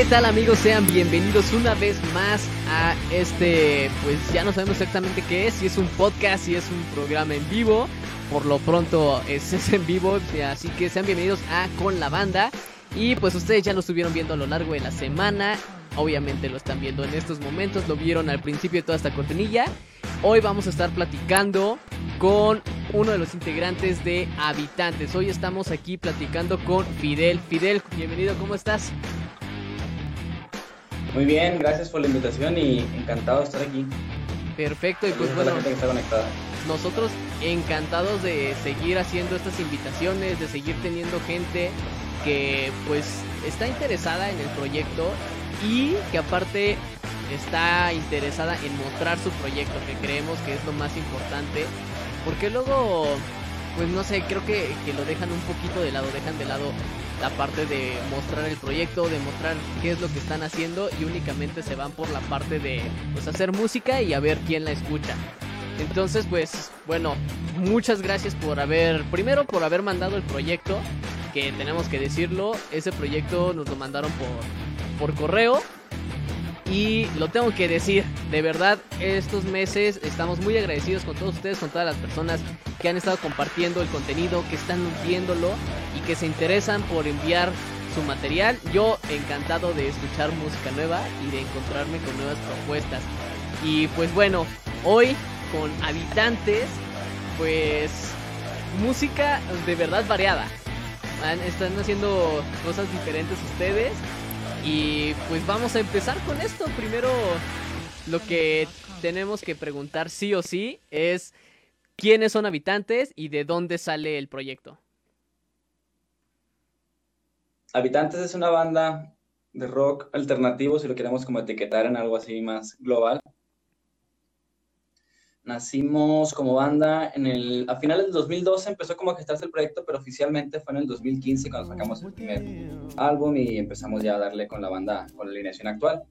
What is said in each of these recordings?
¿Qué tal amigos? Sean bienvenidos una vez más a este, pues ya no sabemos exactamente qué es, si es un podcast, si es un programa en vivo, por lo pronto es, en vivo, así que sean bienvenidos a Con la Banda. Y pues ustedes ya lo estuvieron viendo a lo largo de la semana, obviamente lo están viendo en estos momentos, lo vieron al principio de toda esta cortinilla, hoy vamos a estar platicando con uno de los integrantes de Habitantes, hoy estamos aquí platicando con Fidel, Fidel, bienvenido, ¿cómo estás? Muy bien, gracias por la invitación y encantado de estar aquí. Perfecto, y pues bueno, nosotros encantados de seguir haciendo estas invitaciones, de seguir teniendo gente que pues está interesada en el proyecto y que aparte está interesada en mostrar su proyecto, que creemos que es lo más importante, porque luego, pues no sé, creo que, que lo dejan un poquito de lado, dejan de lado la parte de mostrar el proyecto, de mostrar qué es lo que están haciendo y únicamente se van por la parte de pues hacer música y a ver quién la escucha. Entonces, pues bueno, muchas gracias por haber, primero por haber mandado el proyecto, que tenemos que decirlo, ese proyecto nos lo mandaron por, por correo y lo tengo que decir, de verdad, estos meses estamos muy agradecidos con todos ustedes, con todas las personas que han estado compartiendo el contenido, que están viéndolo y que se interesan por enviar su material. Yo encantado de escuchar música nueva y de encontrarme con nuevas propuestas. Y pues bueno, hoy con habitantes, pues música de verdad variada. Están haciendo cosas diferentes ustedes y pues vamos a empezar con esto. Primero, lo que tenemos que preguntar sí o sí es quiénes son habitantes y de dónde sale el proyecto. Habitantes es una banda de rock alternativo, si lo queremos como etiquetar en algo así más global. Nacimos como banda en el, a finales del 2012 empezó como a gestarse el proyecto, pero oficialmente fue en el 2015 cuando sacamos el primer álbum y empezamos ya a darle con la banda, con la alineación actual.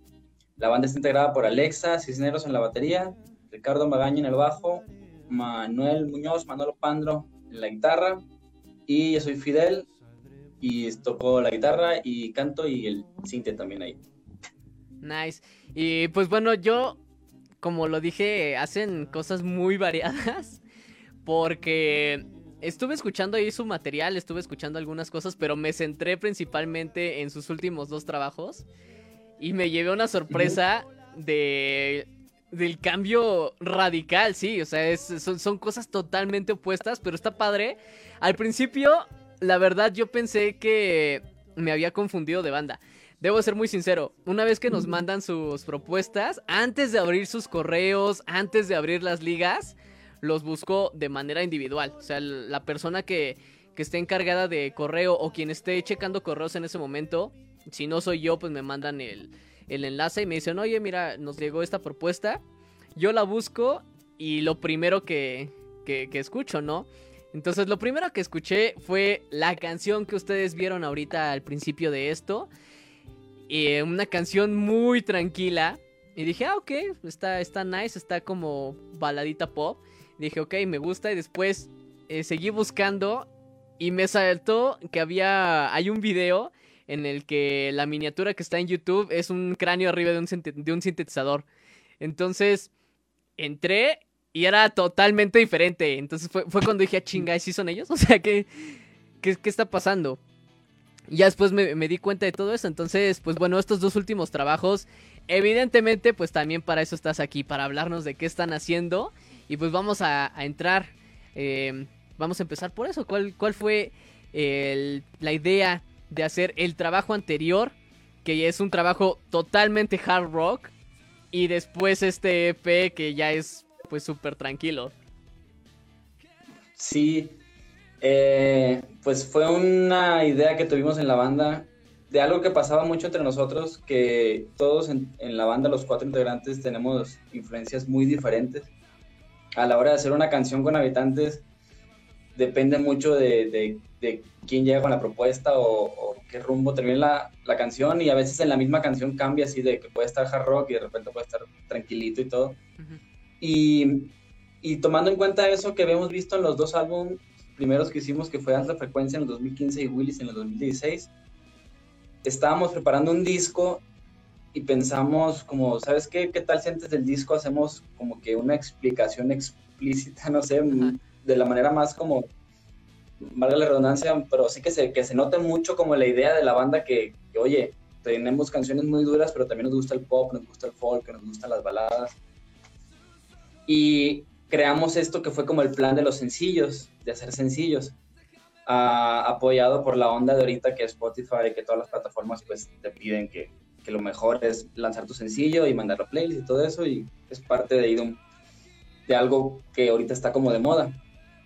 La banda está integrada por Alexa Cisneros en la batería, Ricardo Magaña en el bajo, Manuel Muñoz, Manolo Pandro en la guitarra y yo soy Fidel y toco la guitarra y canto y el cinte también ahí. Nice. Y pues bueno, yo como lo dije, hacen cosas muy variadas. Porque estuve escuchando ahí su material, estuve escuchando algunas cosas, pero me centré principalmente en sus últimos dos trabajos. Y me llevé una sorpresa de del cambio radical, sí, o sea, son, son, cosas totalmente opuestas, pero está padre. Al principio, la verdad, yo pensé que me había confundido de banda. Debo ser muy sincero, una vez que nos mandan sus propuestas, antes de abrir sus correos, antes de abrir las ligas, los busco de manera individual. O sea, la persona que, que esté encargada de correo o quien esté checando correos en ese momento, si no soy yo, pues me mandan el, enlace y me dicen, oye, mira, nos llegó esta propuesta. Yo la busco y lo primero que, que, que escucho, ¿no? Entonces lo primero que escuché fue la canción que ustedes vieron ahorita al principio de esto. Eh, una canción muy tranquila. Y dije, ah, ok, está, está nice, está como baladita pop. dije, ok, me gusta. Y después eh, seguí buscando y me saltó que había, hay un video en el que la miniatura que está en YouTube es un cráneo arriba de un, de un sintetizador. Entonces, entré y era totalmente diferente. Entonces fue, cuando dije, ah, chinga, ¿sí son ellos? O sea, ¿qué, qué, qué está pasando? Ya después me, di cuenta de todo eso. Entonces, pues bueno, estos dos últimos trabajos, evidentemente, pues también para eso estás aquí, para hablarnos de qué están haciendo. Y pues vamos a, entrar, em, vamos a empezar por eso. ¿Cuál, cuál fue la idea de hacer el trabajo anterior? Que es un trabajo totalmente hard rock. Y después este EP que ya es pues súper tranquilo. Sí, eh, pues fue una idea que tuvimos en la banda de algo que pasaba mucho entre nosotros, que todos en, la banda, los cuatro integrantes, tenemos influencias muy diferentes. A la hora de hacer una canción con habitantes, depende mucho de, de, quién llega con la propuesta o, qué rumbo termina la, la, canción y a veces en la misma canción cambia así de que puede estar hard rock y de repente puede estar tranquilito y todo. y, y tomando en cuenta eso que habíamos visto en los dos álbumes, primeros que hicimos, que fue Alta Frecuencia en el 2015 y Willis en el 2016, estábamos preparando un disco y pensamos como, ¿sabes qué? ¿Qué tal si antes del disco hacemos como que una explicación explícita, no sé, de la manera más como, valga la redundancia, pero sí que se, que se note mucho como la idea de la banda que, oye, tenemos canciones muy duras, pero también nos gusta el pop, nos gusta el folk, nos gustan las baladas. Y creamos esto que fue como el plan de los sencillos, de hacer sencillos, apoyado por la onda de ahorita que Spotify, que todas las plataformas pues te piden que, que, lo mejor es lanzar tu sencillo y mandarlo a playlist y todo eso, y es parte de, de algo que ahorita está como de moda.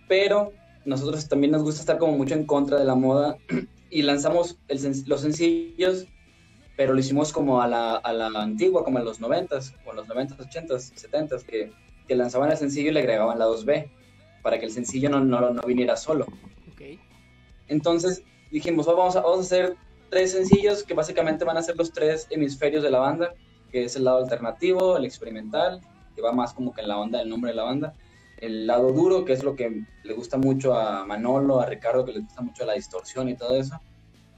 Pero nosotros también nos gusta estar como mucho en contra de la moda y lanzamos los sencillos, pero lo hicimos como a la, a la antigua, como en los 90s, o en los 90s, 80s, 70s, que que lanzaban el sencillo y le agregaban la 2B, para que el sencillo no, no, no viniera solo. Okay. Entonces dijimos, vamos a, vamos a hacer tres sencillos que básicamente van a ser los tres hemisferios de la banda, que es el lado alternativo, el experimental, que va más como que en la onda del nombre de la banda, el lado duro, que es lo que le gusta mucho a Manolo, a Ricardo, que le gusta mucho la distorsión y todo eso,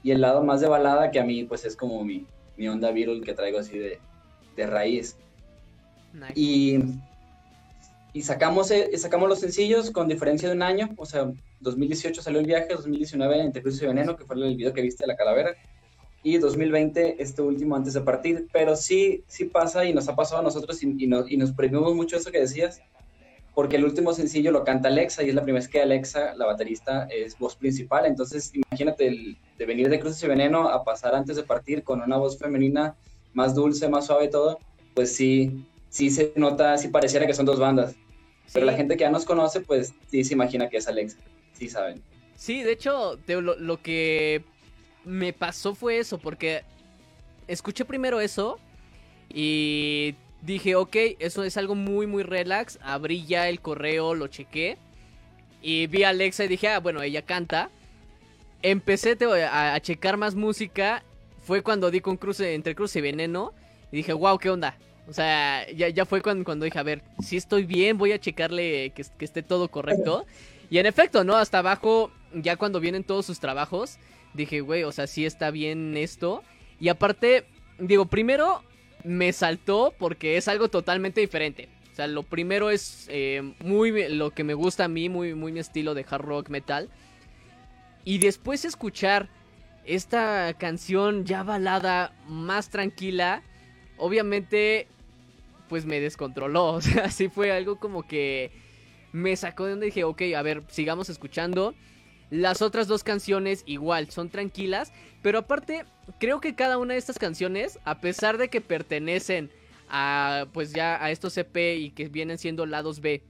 y el lado más de balada, que a mí pues es como mi, mi onda viral que traigo así de, de raíz. Nice. Y y sacamos, eh, sacamos los sencillos con diferencia de un año, o sea, 2018 salió el viaje, 2019 Entre Cruces y Veneno, que fue el video que viste de la calavera, y 2020 este último antes de partir, pero sí, sí pasa y nos ha pasado a nosotros y, y, nos, y nos premiamos mucho eso que decías, porque el último sencillo lo canta Alexa y es la primera vez que Alexa, la baterista, es voz principal, entonces imagínate el, de venir de Cruces y Veneno a pasar antes de partir con una voz femenina más dulce, más suave y todo, pues sí, sí se nota, sí pareciera que son dos bandas. Pero la gente que ya nos conoce, pues sí se imagina que es Alexa. Sí saben. Sí, de hecho, lo, que me pasó fue eso, porque escuché primero eso y dije, ok, eso es algo muy, muy relax. Abrí ya el correo, lo chequé y vi a Alexa y dije, ah, bueno, ella canta. Empecé a, a checar más música. Fue cuando di con cruce entre cruce y veneno. Y dije, wow, ¿qué onda? O sea, ya, ya fue cuando, cuando dije, a ver, si estoy bien, voy a checarle que, esté todo correcto. Y en efecto, ¿no? Hasta abajo, ya cuando vienen todos sus trabajos, dije, güey, o sea, sí está bien esto. Y aparte, digo, primero me saltó porque es algo totalmente diferente. O sea, lo primero es eh, muy lo que me gusta a mí, muy, muy mi estilo de hard rock metal. Y después escuchar esta canción ya balada, más tranquila, obviamente pues me descontroló. O sea, sí fue algo como que me sacó de donde dije, ok, a ver, sigamos escuchando. Las otras dos canciones igual, son tranquilas, pero aparte creo que cada una de estas canciones, a pesar de que pertenecen a pues ya a estos EP y que vienen siendo lados B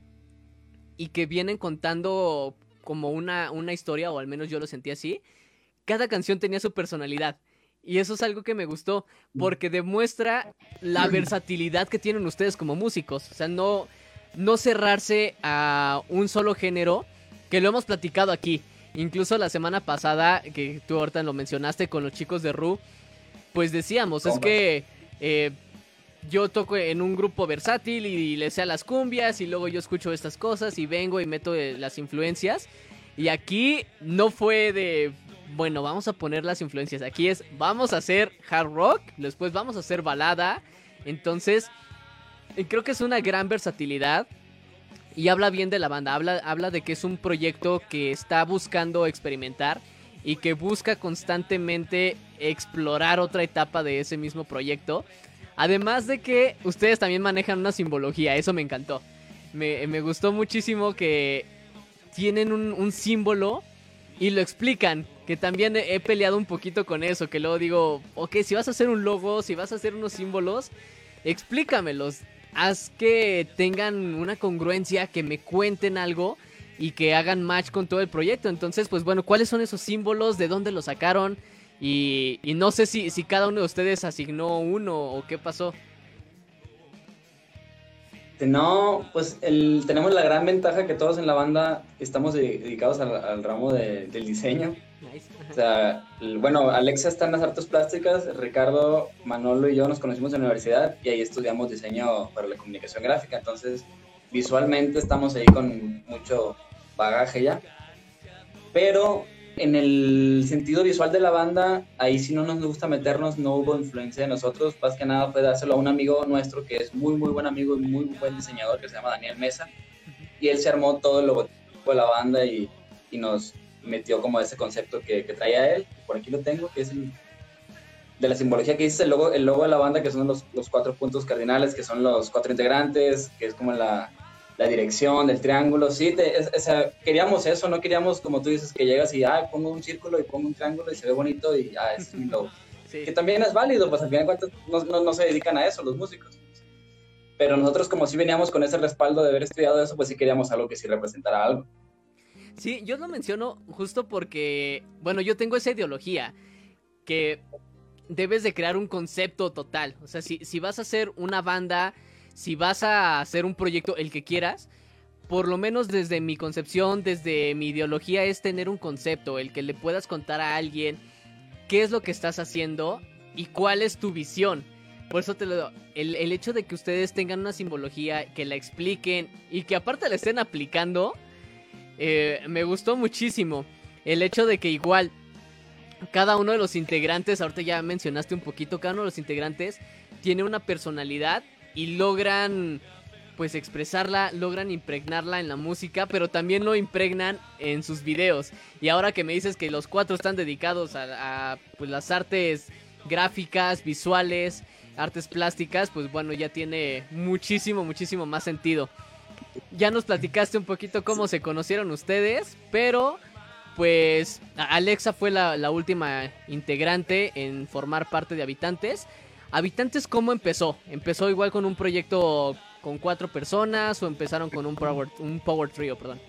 y que vienen contando como una, una historia, o al menos yo lo sentí así, cada canción tenía su personalidad. Y eso es algo que me gustó, mm. porque demuestra la versatilidad que tienen ustedes como músicos. O sea, no, no cerrarse a un solo género, que lo hemos platicado aquí. Incluso la semana pasada, que tú ahorita lo mencionaste con los chicos de Ru, pues decíamos, es que eh, yo toco en un grupo versátil y, le sé a las cumbias y luego yo escucho estas cosas y vengo y meto eh, las influencias. Y aquí no fue de bueno, vamos a poner las influencias. Aquí es, vamos a hacer hard rock, después vamos a hacer balada. Entonces, eh, creo que es una gran versatilidad. Y habla bien de la banda, habla, habla de que es un proyecto que está buscando experimentar y que busca constantemente explorar otra etapa de ese mismo proyecto. Además de que ustedes también manejan una simbología, eso me encantó. Me, gustó muchísimo que tienen un, un símbolo y lo explican que también he peleado un poquito con eso, que luego digo, ok, si vas a hacer un logo, si vas a hacer unos símbolos, explícamelos, haz que tengan una congruencia, que me cuenten algo y que hagan match con todo el proyecto. Entonces, pues bueno, ¿cuáles son esos símbolos? ¿De dónde los sacaron? Y, no sé si, si cada uno de ustedes asignó uno o qué pasó. No, pues el, tenemos la gran ventaja que todos en la banda estamos dedicados al, ramo del diseño. O sea, bueno, Alexa está en las artes plásticas, Ricardo, Manolo y yo nos conocimos en la universidad y ahí estudiamos diseño para la comunicación gráfica. Entonces, visualmente estamos ahí con mucho bagaje ya. Pero en el sentido visual de la banda, ahí sí no nos gusta meternos, no hubo influencia de nosotros, más que nada fue dárselo a un amigo nuestro que es muy, muy buen amigo y muy buen diseñador que se llama Daniel Mesa, y él se armó todo el logotipo de la banda y, y nos metió como ese concepto que, que, traía él, por aquí lo tengo, que es el, de la simbología que dice el logo, el logo de la banda, que son los, los cuatro puntos cardinales, que son los cuatro integrantes, que es como la, la dirección del triángulo, sí, o sea, queríamos eso, no queríamos, como tú dices, que llegas y, ah, pongo un círculo y pongo un triángulo y se ve bonito y, ah, es mi logo. Que también es válido, pues al final de cuentas no, no, no, se dedican a eso los músicos. Pero nosotros como si veníamos con ese respaldo de haber estudiado eso, pues sí queríamos algo que sí representara algo. Sí, yo lo menciono justo porque, bueno, yo tengo esa ideología que debes de crear un concepto total. O sea, si, si vas a hacer una banda si vas a hacer un proyecto, el que quieras, por lo menos desde mi concepción, desde mi ideología, es tener un concepto, el que le puedas contar a alguien qué es lo que estás haciendo y cuál es tu visión. Por eso te lo el, el hecho de que ustedes tengan una simbología, que la expliquen y que aparte la estén aplicando, eh, me gustó muchísimo. El hecho de que igual cada uno de los integrantes, ahorita ya mencionaste un poquito, cada uno de los integrantes tiene una personalidad y logran pues expresarla, logran impregnarla en la música, pero también lo impregnan en sus videos. Y ahora que me dices que los cuatro están dedicados a, pues, las artes gráficas, visuales, artes plásticas, pues bueno, ya tiene muchísimo, muchísimo más sentido. Ya nos platicaste un poquito cómo se conocieron ustedes, pero pues Alexa fue la, última integrante en formar parte de Habitantes. Habitantes, ¿cómo empezó? ¿Empezó igual con un proyecto con cuatro personas o empezaron con un Power, un power Trio, perdón?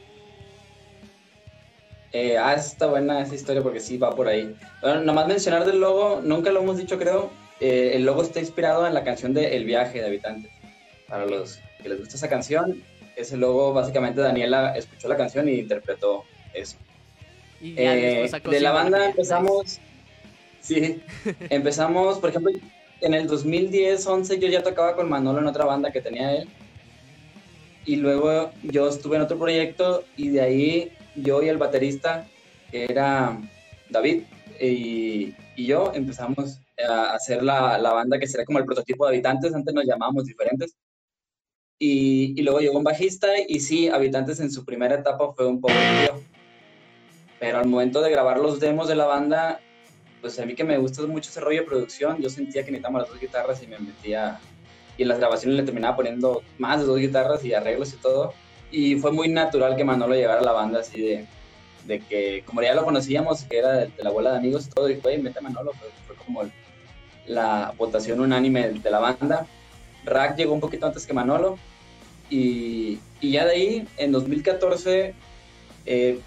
Eh, ah, está buena esa historia porque sí va por ahí. Nomás mencionar del logo, nunca lo hemos dicho creo, eh, el logo está inspirado en la canción de El viaje de Habitantes. Para los que les gusta esa canción, ese logo básicamente Daniela escuchó la canción y interpretó eso. Eh, de la banda empezamos, sí, empezamos, por ejemplo, en el 2010, 11 yo ya tocaba con Manolo en otra banda que tenía él. Y luego yo estuve en otro proyecto y de ahí yo y el baterista, que era David, y, y yo empezamos a hacer la, la, banda que sería como el prototipo de Habitantes, antes nos llamábamos diferentes. Y, y, luego llegó un bajista y sí, Habitantes en su primera etapa fue un poco frío. Pero al momento de grabar los demos de la banda, pues a mí que me gusta mucho ese rollo de producción, yo sentía que necesitaba las dos guitarras y me metía, y en las grabaciones le terminaba poniendo más de dos guitarras y arreglos y todo. Y fue muy natural que Manolo llegara a la banda así de, de que, como ya lo conocíamos, que era de, la abuela de amigos y todo, y fue, mete Manolo, fue, fue como la votación unánime de la banda. Rack llegó un poquito antes que Manolo, y, y ya de ahí, en 2014, eh,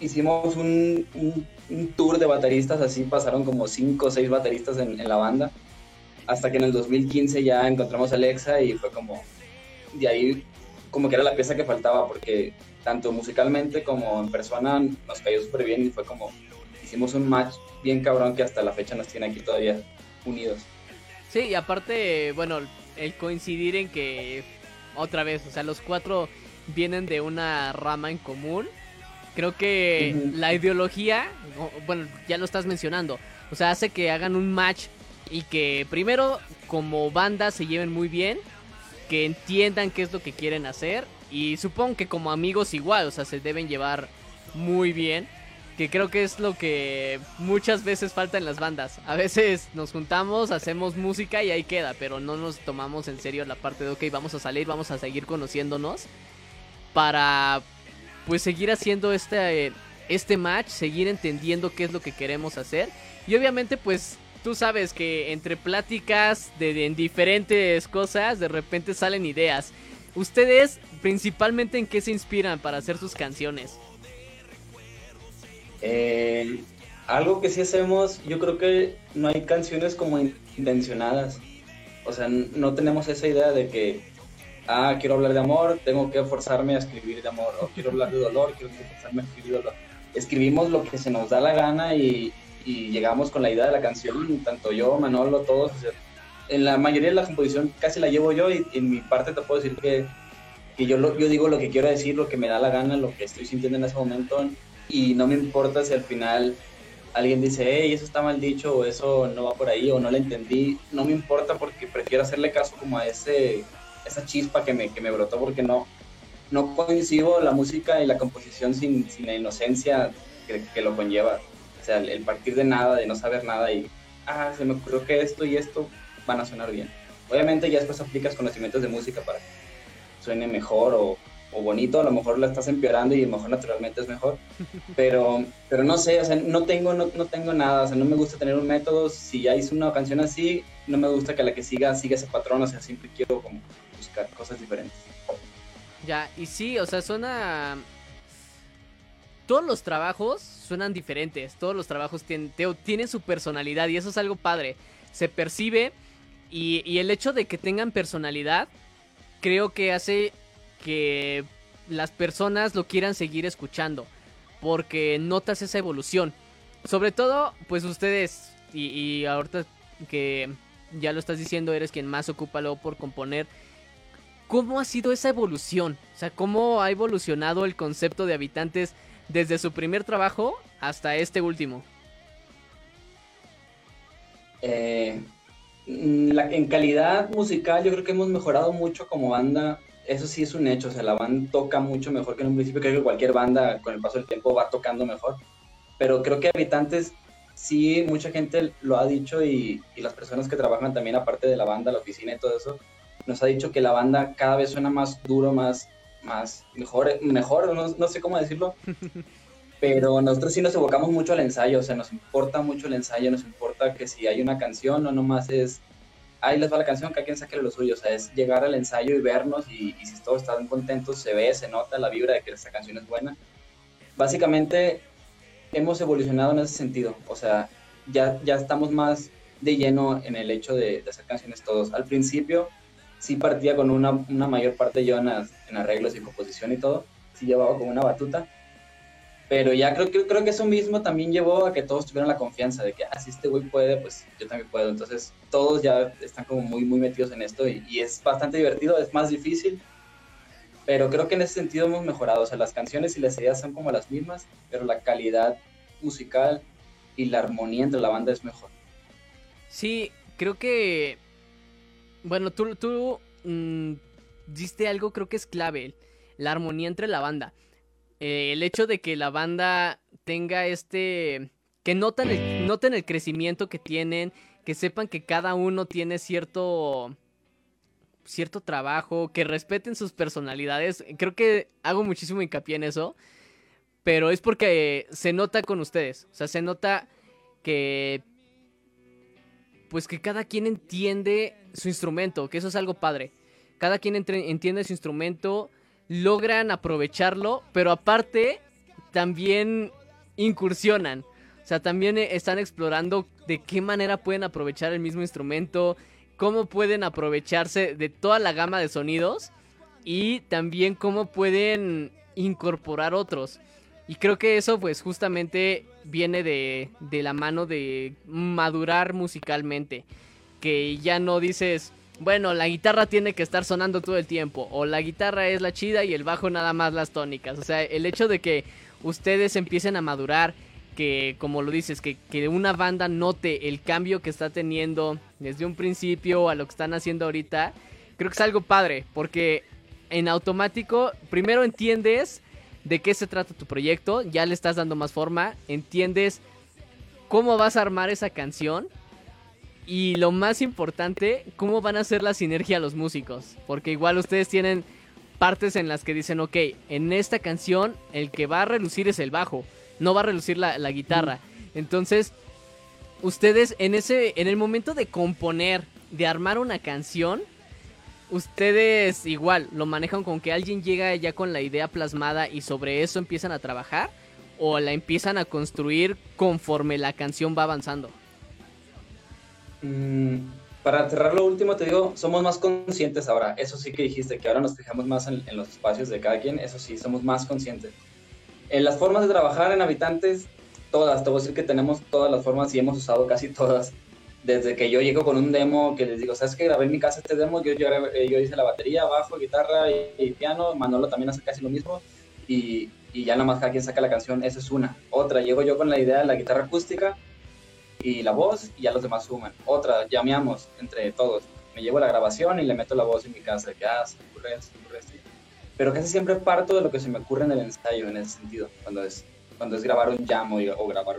hicimos un, un, tour de bateristas, así pasaron como cinco o seis bateristas en, la banda, hasta que en el 2015 ya encontramos a Alexa y fue como, de ahí como que era la pieza que faltaba, porque tanto musicalmente como en persona nos cayó súper bien y fue como, hicimos un match bien cabrón que hasta la fecha nos tiene aquí todavía unidos. Sí, y aparte, bueno, el coincidir en que, otra vez, o sea, los cuatro vienen de una rama en común. Creo que la ideología, bueno, ya lo estás mencionando, o sea, hace que hagan un match y que primero como banda se lleven muy bien, que entiendan qué es lo que quieren hacer y supongo que como amigos igual, o sea, se deben llevar muy bien, que creo que es lo que muchas veces falta en las bandas. A veces nos juntamos, hacemos música y ahí queda, pero no nos tomamos en serio la parte de, ok, vamos a salir, vamos a seguir conociéndonos para pues seguir haciendo este, este match, seguir entendiendo qué es lo que queremos hacer. Y obviamente pues tú sabes que entre pláticas de, en diferentes cosas de repente salen ideas. ¿Ustedes principalmente en qué se inspiran para hacer sus canciones? Eh, algo que sí hacemos, yo creo que no hay canciones como intencionadas. O sea, no tenemos esa idea de que ah, quiero hablar de amor, tengo que forzarme a escribir de amor, o quiero hablar de dolor, quiero forzarme a escribir dolor. Escribimos lo que se nos da la gana y, y llegamos con la idea de la canción, tanto yo, Manolo, todos. en la mayoría de la composición casi la llevo yo y en mi parte te puedo decir que, que yo, yo digo lo que quiero decir, lo que me da la gana, lo que estoy sintiendo en ese momento. Y no me importa si al final alguien dice, hey, eso está mal dicho, o eso no va por ahí, o no lo entendí, no me importa porque prefiero hacerle caso como a ese, esa chispa que me, que me brotó, porque no, no coincido la música y la composición sin, sin la inocencia que, que, lo conlleva. O sea, el, partir de nada, de no saber nada y, ah, se me ocurrió que esto y esto van a sonar bien. Obviamente ya después aplicas conocimientos de música para que suene mejor o, o bonito, a lo mejor la estás empeorando y a lo mejor naturalmente es mejor, pero, pero no sé, o sea, no tengo, no, no, tengo nada, o sea, no me gusta tener un método, si ya hice una canción así, no me gusta que la que siga siga ese patrón, o sea, siempre quiero como buscar cosas diferentes. Ya, y sí, o sea, suena... Todos los trabajos suenan diferentes, todos los trabajos tienen, tienen su personalidad y eso es algo padre, se percibe y, y el hecho de que tengan personalidad creo que hace que las personas lo quieran seguir escuchando. Porque notas esa evolución. Sobre todo, pues ustedes, y, ahorita que ya lo estás diciendo, eres quien más ocupa luego por componer. ¿Cómo ha sido esa evolución? O sea, ¿cómo ha evolucionado el concepto de habitantes desde su primer trabajo hasta este último? Eh, en calidad musical yo creo que hemos mejorado mucho como banda eso sí es un hecho, o sea, la banda toca mucho mejor que en un principio, creo que cualquier banda con el paso del tiempo va tocando mejor, pero creo que Habitantes sí, mucha gente lo ha dicho y, y, las personas que trabajan también aparte de la banda, la oficina y todo eso, nos ha dicho que la banda cada vez suena más duro, más, más mejor, mejor no, no sé cómo decirlo, pero nosotros sí nos evocamos mucho al ensayo, o sea, nos importa mucho el ensayo, nos importa que si hay una canción no nomás es ahí les va la canción, que quien saque lo suyo, o sea, es llegar al ensayo y vernos y, si todos están contentos, se ve, se nota la vibra de que esta canción es buena. Básicamente hemos evolucionado en ese sentido, o sea, ya, ya estamos más de lleno en el hecho de, hacer canciones todos. Al principio sí partía con una, una mayor parte yo en, en arreglos y composición y todo, sí llevaba como una batuta, pero ya creo, creo, que eso mismo también llevó a que todos tuvieran la confianza de que, ah, si este güey puede, pues yo también puedo. Entonces, todos ya están como muy, muy metidos en esto y, es bastante divertido, es más difícil. Pero creo que en ese sentido hemos mejorado. O sea, las canciones y las ideas son como las mismas, pero la calidad musical y la armonía entre la banda es mejor. Sí, creo que. Bueno, tú, tú mm, diste algo, creo que es clave: la armonía entre la banda. Eh, el hecho de que la banda tenga este... que noten el, noten el crecimiento que tienen, que sepan que cada uno tiene cierto cierto trabajo, que respeten sus personalidades. Creo que hago muchísimo hincapié en eso, pero es porque se nota con ustedes, o sea, se nota que pues que cada quien entiende su instrumento, que eso es algo padre. Cada quien entiende su instrumento, logran aprovecharlo, pero aparte también incursionan. O sea, también eh, están explorando de qué manera pueden aprovechar el mismo instrumento, cómo pueden aprovecharse de toda la gama de sonidos y también cómo pueden incorporar otros. Y creo que eso pues justamente viene de, de la mano de madurar musicalmente. Que ya no dices, bueno, la guitarra tiene que estar sonando todo el tiempo, o la guitarra es la chida y el bajo nada más las tónicas. O sea, el hecho de que ustedes empiecen a madurar, que como lo dices, que, que una banda note el cambio que está teniendo desde un principio a lo que están haciendo ahorita, creo que es algo padre, porque en automático, primero entiendes de qué se trata tu proyecto, ya le estás dando más forma, entiendes cómo vas a armar esa canción y lo más importante, cómo van a hacer la sinergia los músicos. Porque igual ustedes tienen partes en las que dicen, ok, en esta canción el que va a relucir es el bajo, no va a relucir la, guitarra. Entonces, ustedes en ese, en el momento de componer, de armar una canción, ustedes igual lo manejan con que alguien llega ya con la idea plasmada y sobre eso empiezan a trabajar o la empiezan a construir conforme la canción va avanzando. Mm, para cerrar lo último, te digo, somos más conscientes ahora. Eso sí que dijiste, que ahora nos fijamos más en, los espacios de cada quien. Eso sí, somos más conscientes. En las formas de trabajar en habitantes, todas, te voy decir que tenemos todas las formas y hemos usado casi todas. Desde que yo llego con un demo que les digo, ¿sabes qué? Grabé en mi casa este demo, yo, yo, hice la batería, bajo, guitarra y, piano, Manolo también hace casi lo mismo. Y y ya nada más cada quien saca la canción, esa es una. Otra, llego yo con la idea de la guitarra acústica y la voz y ya los demás suman. Otra, llameamos entre todos. Me llevo la grabación y le meto la voz en mi casa, que ah. Pero casi siempre parto de lo que se me ocurre en el ensayo, en ese sentido, cuando es, cuando es grabar un jam o, grabar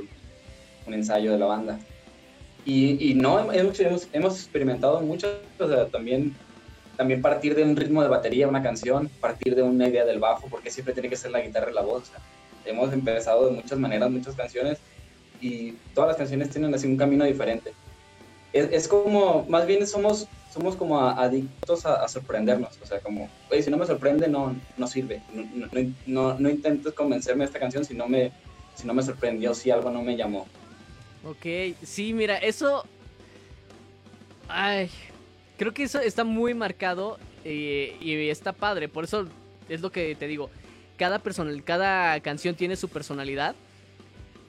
un, ensayo de la banda. Y, y no, hemos, hemos, experimentado mucho, o también también partir de un ritmo de batería, una canción, partir de una idea del bajo, porque siempre tiene que ser la guitarra y la voz. hemos empezado de muchas maneras, muchas canciones, y todas las canciones tienen así un camino diferente. Es, es como, más bien somos, somos como adictos a, sorprendernos, o sea, como, oye, si no me sorprende, no, no sirve. No, no, no, intentes convencerme de esta canción si no, me, si no me sorprendió, si algo no me llamó. Ok, sí, mira, eso... Ay, creo que eso está muy marcado eh, y está padre. Por eso es lo que te digo. Cada, persona, cada canción tiene su personalidad.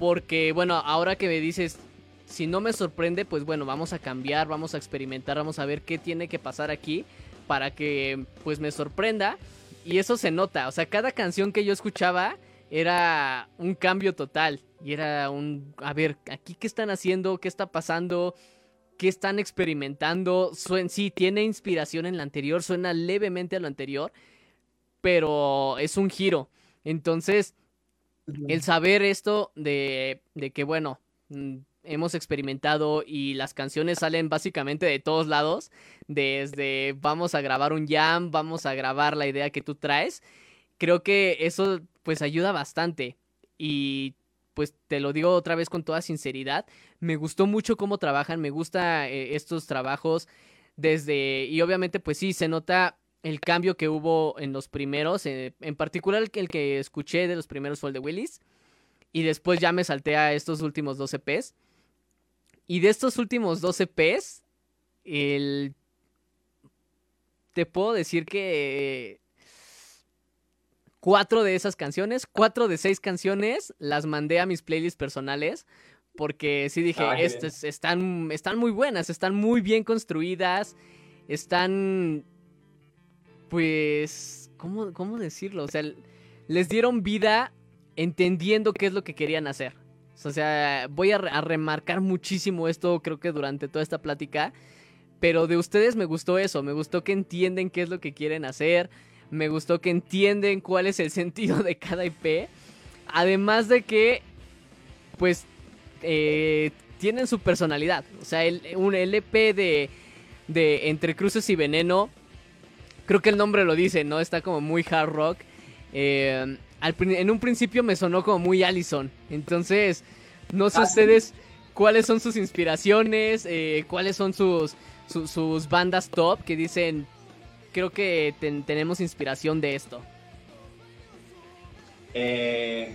Porque, bueno, ahora que me dices, si no me sorprende, pues bueno, vamos a cambiar, vamos a experimentar, vamos a ver qué tiene que pasar aquí para que pues me sorprenda. Y eso se nota, o sea, cada canción que yo escuchaba era un cambio total. Y era un, a ver, aquí qué están haciendo, qué está pasando, que están experimentando. sí, tiene inspiración en la anterior, suena levemente a lo anterior, pero es un giro. Entonces, el saber esto de, de que, bueno, mm, hemos experimentado y las canciones salen básicamente de todos lados, desde vamos a grabar un jam, vamos a grabar la idea que tú traes, creo que eso pues ayuda bastante. Y pues te lo digo otra vez con toda sinceridad, me gustó mucho cómo trabajan, me gusta eh, estos trabajos desde, y obviamente pues sí, se nota el cambio que hubo en los primeros, eh, en particular el que escuché de los primeros fue el de Willis, y después ya me salté a estos últimos 12 Ps, y de estos últimos 12 Ps, el... Te puedo decir que cuatro de esas canciones, cuatro de seis canciones, las mandé a mis playlists personales. Porque sí dije, ah, están, están muy buenas, están muy bien construidas, están, pues, ¿cómo, ¿cómo decirlo? O sea, les dieron vida entendiendo qué es lo que querían hacer. O sea, voy a, remarcar muchísimo esto, creo que durante toda esta plática. Pero de ustedes me gustó eso, me gustó que entienden qué es lo que quieren hacer. Me gustó que entienden cuál es el sentido de cada IP. Además de que, pues, eh, tienen su personalidad. O sea, un LP de, de Entre Cruces y Veneno, creo que el nombre lo dice, ¿no? Está como muy hard rock. Eh, en un principio me sonó como muy Allison. Entonces, no sé ah, ustedes cuáles son sus inspiraciones, eh, cuáles son sus, sus bandas top que dicen, creo que tenemos inspiración de esto. Eh,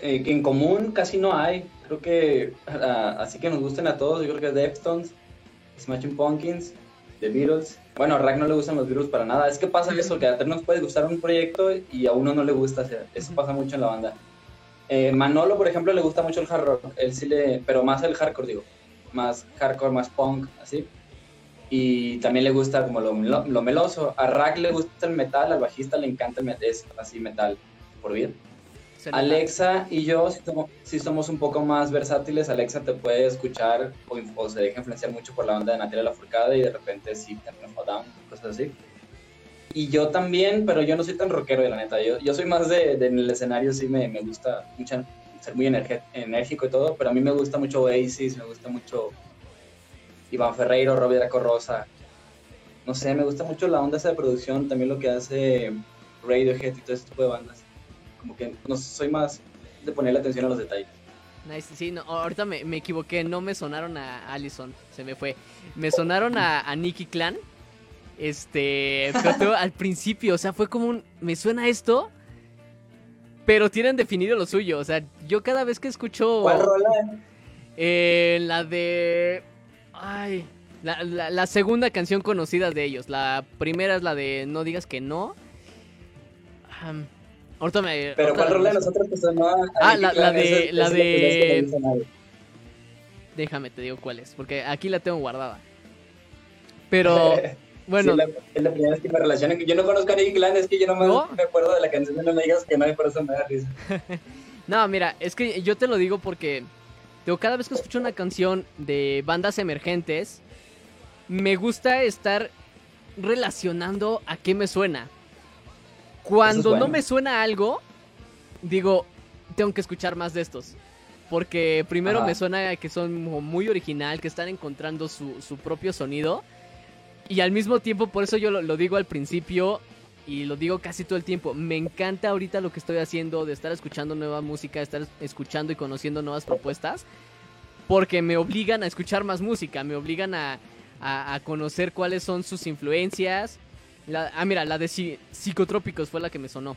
eh, en común casi no hay. Creo que así que nos gusten a todos. Yo creo que Deftones, Smashing Pumpkins, The Beatles. Bueno, a Rack no le gustan los Beatles para nada. Es que pasa eso, que a nos puede gustar un proyecto y a uno no le gusta. eso pasa mucho en la banda. Eh, Manolo, por ejemplo, le gusta mucho el hard rock. Él sí le, pero más el hardcore, digo. Más hardcore, más punk, así y también le gusta como lo, lo, meloso. A Rack le gusta el metal, al bajista le encanta el es así metal, por bien. Alexa y yo, si somos, un poco más versátiles, Alexa te puede escuchar o, se deja influenciar mucho por la banda de Natalia Lafourcade y de repente sí, también Down, cosas así. Y yo también, pero yo no soy tan rockero de la neta. Yo, yo soy más de, en el escenario, sí me, me gusta mucho, ser muy enérgico y todo, pero a mí me gusta mucho Oasis, me gusta mucho Iván Ferreiro, Robbie Draco. No sé, me gusta mucho la onda esa de producción, también lo que hace Radiohead y todo ese tipo de bandas. Como que no soy más de ponerle atención a los detalles. Nice, sí, no, ahorita me, equivoqué, no me sonaron a Allison, se me fue. Me sonaron a, a Nicky Clan. Este, pero al principio, o sea, fue como un. Me suena esto, pero tienen definido lo suyo. O sea, yo cada vez que escucho. ¿Cuál rola? Eh, la de. Ay, la, segunda canción conocida de ellos. La primera es la de No digas que no. Ahorita me. Pero ¿cuál rola de nosotros que sonó? Ah, la, de. La de... Déjame, te digo cuál es. Porque aquí la tengo guardada. Pero. Bueno, es, la, primera vez que me relacionan. Yo no conozco a Nicky Clan, es que yo no me, acuerdo de la canción de No me digas que no, y por eso me da risa. no, mira, es que yo te lo digo porque digo, cada vez que escucho una canción de bandas emergentes, me gusta estar relacionando a qué me suena. Cuando no me suena algo, digo, tengo que escuchar más de estos. Porque primero me suena que son muy original, que están encontrando su, su propio sonido. Y al mismo tiempo, por eso yo lo, digo al principio y lo digo casi todo el tiempo. Me encanta ahorita lo que estoy haciendo de estar escuchando nueva música, estar escuchando y conociendo nuevas propuestas. Porque me obligan a escuchar más música, me obligan a, a, conocer cuáles son sus influencias. Ah, mira, la de psicotrópicos fue la que me sonó.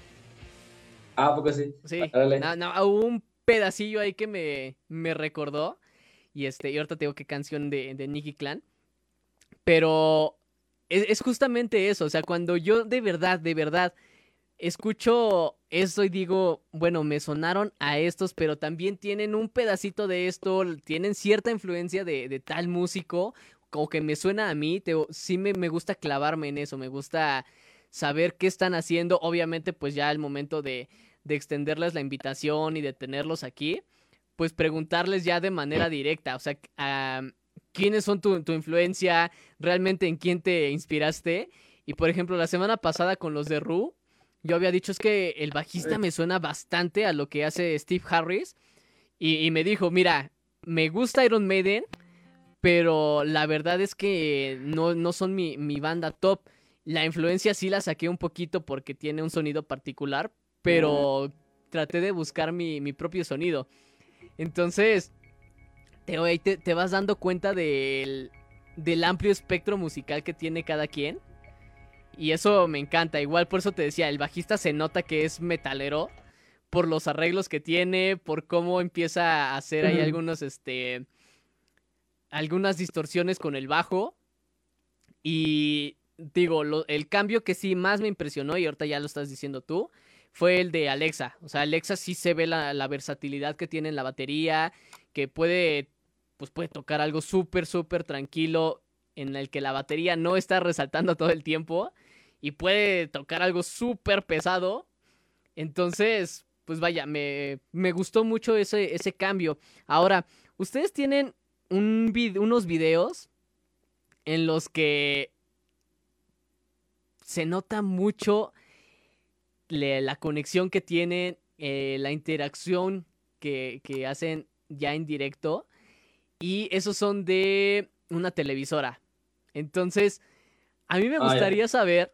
Ah, poco sí. Sí, no, no, un pedacillo ahí que me, me recordó. Y este, y ahorita tengo que canción de, de Nicky Clan. Pero es, justamente eso, o sea, cuando yo de verdad, de verdad escucho eso y digo, bueno, me sonaron a estos, pero también tienen un pedacito de esto, tienen cierta influencia de, tal músico, como que me suena a mí, te, sí me, me, gusta clavarme en eso, me gusta saber qué están haciendo, obviamente pues ya el momento de, de extenderles la invitación y de tenerlos aquí, pues preguntarles ya de manera directa, o sea, a quiénes son tu, influencia, realmente en quién te inspiraste. Y por ejemplo, la semana pasada con los de Ru, yo había dicho es que el bajista me suena bastante a lo que hace Steve Harris. Y, me dijo, mira, me gusta Iron Maiden, pero la verdad es que no, no son mi, banda top. La influencia sí la saqué un poquito porque tiene un sonido particular, pero traté de buscar mi, mi propio sonido. Entonces, te, te, vas dando cuenta del, del amplio espectro musical que tiene cada quien. Y eso me encanta. Igual por eso te decía, el bajista se nota que es metalero. Por los arreglos que tiene, por cómo empieza a hacer ahí algunos, este. Algunas distorsiones con el bajo. Y digo, el cambio que sí más me impresionó, y ahorita ya lo estás diciendo tú, fue el de Alexa. O sea, Alexa sí se ve la, la versatilidad que tiene en la batería, que puede, pues puede tocar algo súper, súper tranquilo en el que la batería no está resaltando todo el tiempo y puede tocar algo súper pesado. Entonces, pues vaya, me, me gustó mucho ese, ese cambio. Ahora, ustedes tienen un unos videos en los que se nota mucho la conexión que tienen, eh, la interacción que, que, hacen ya en directo. Y esos son de una televisora. Entonces, a mí me ah, gustaría saber,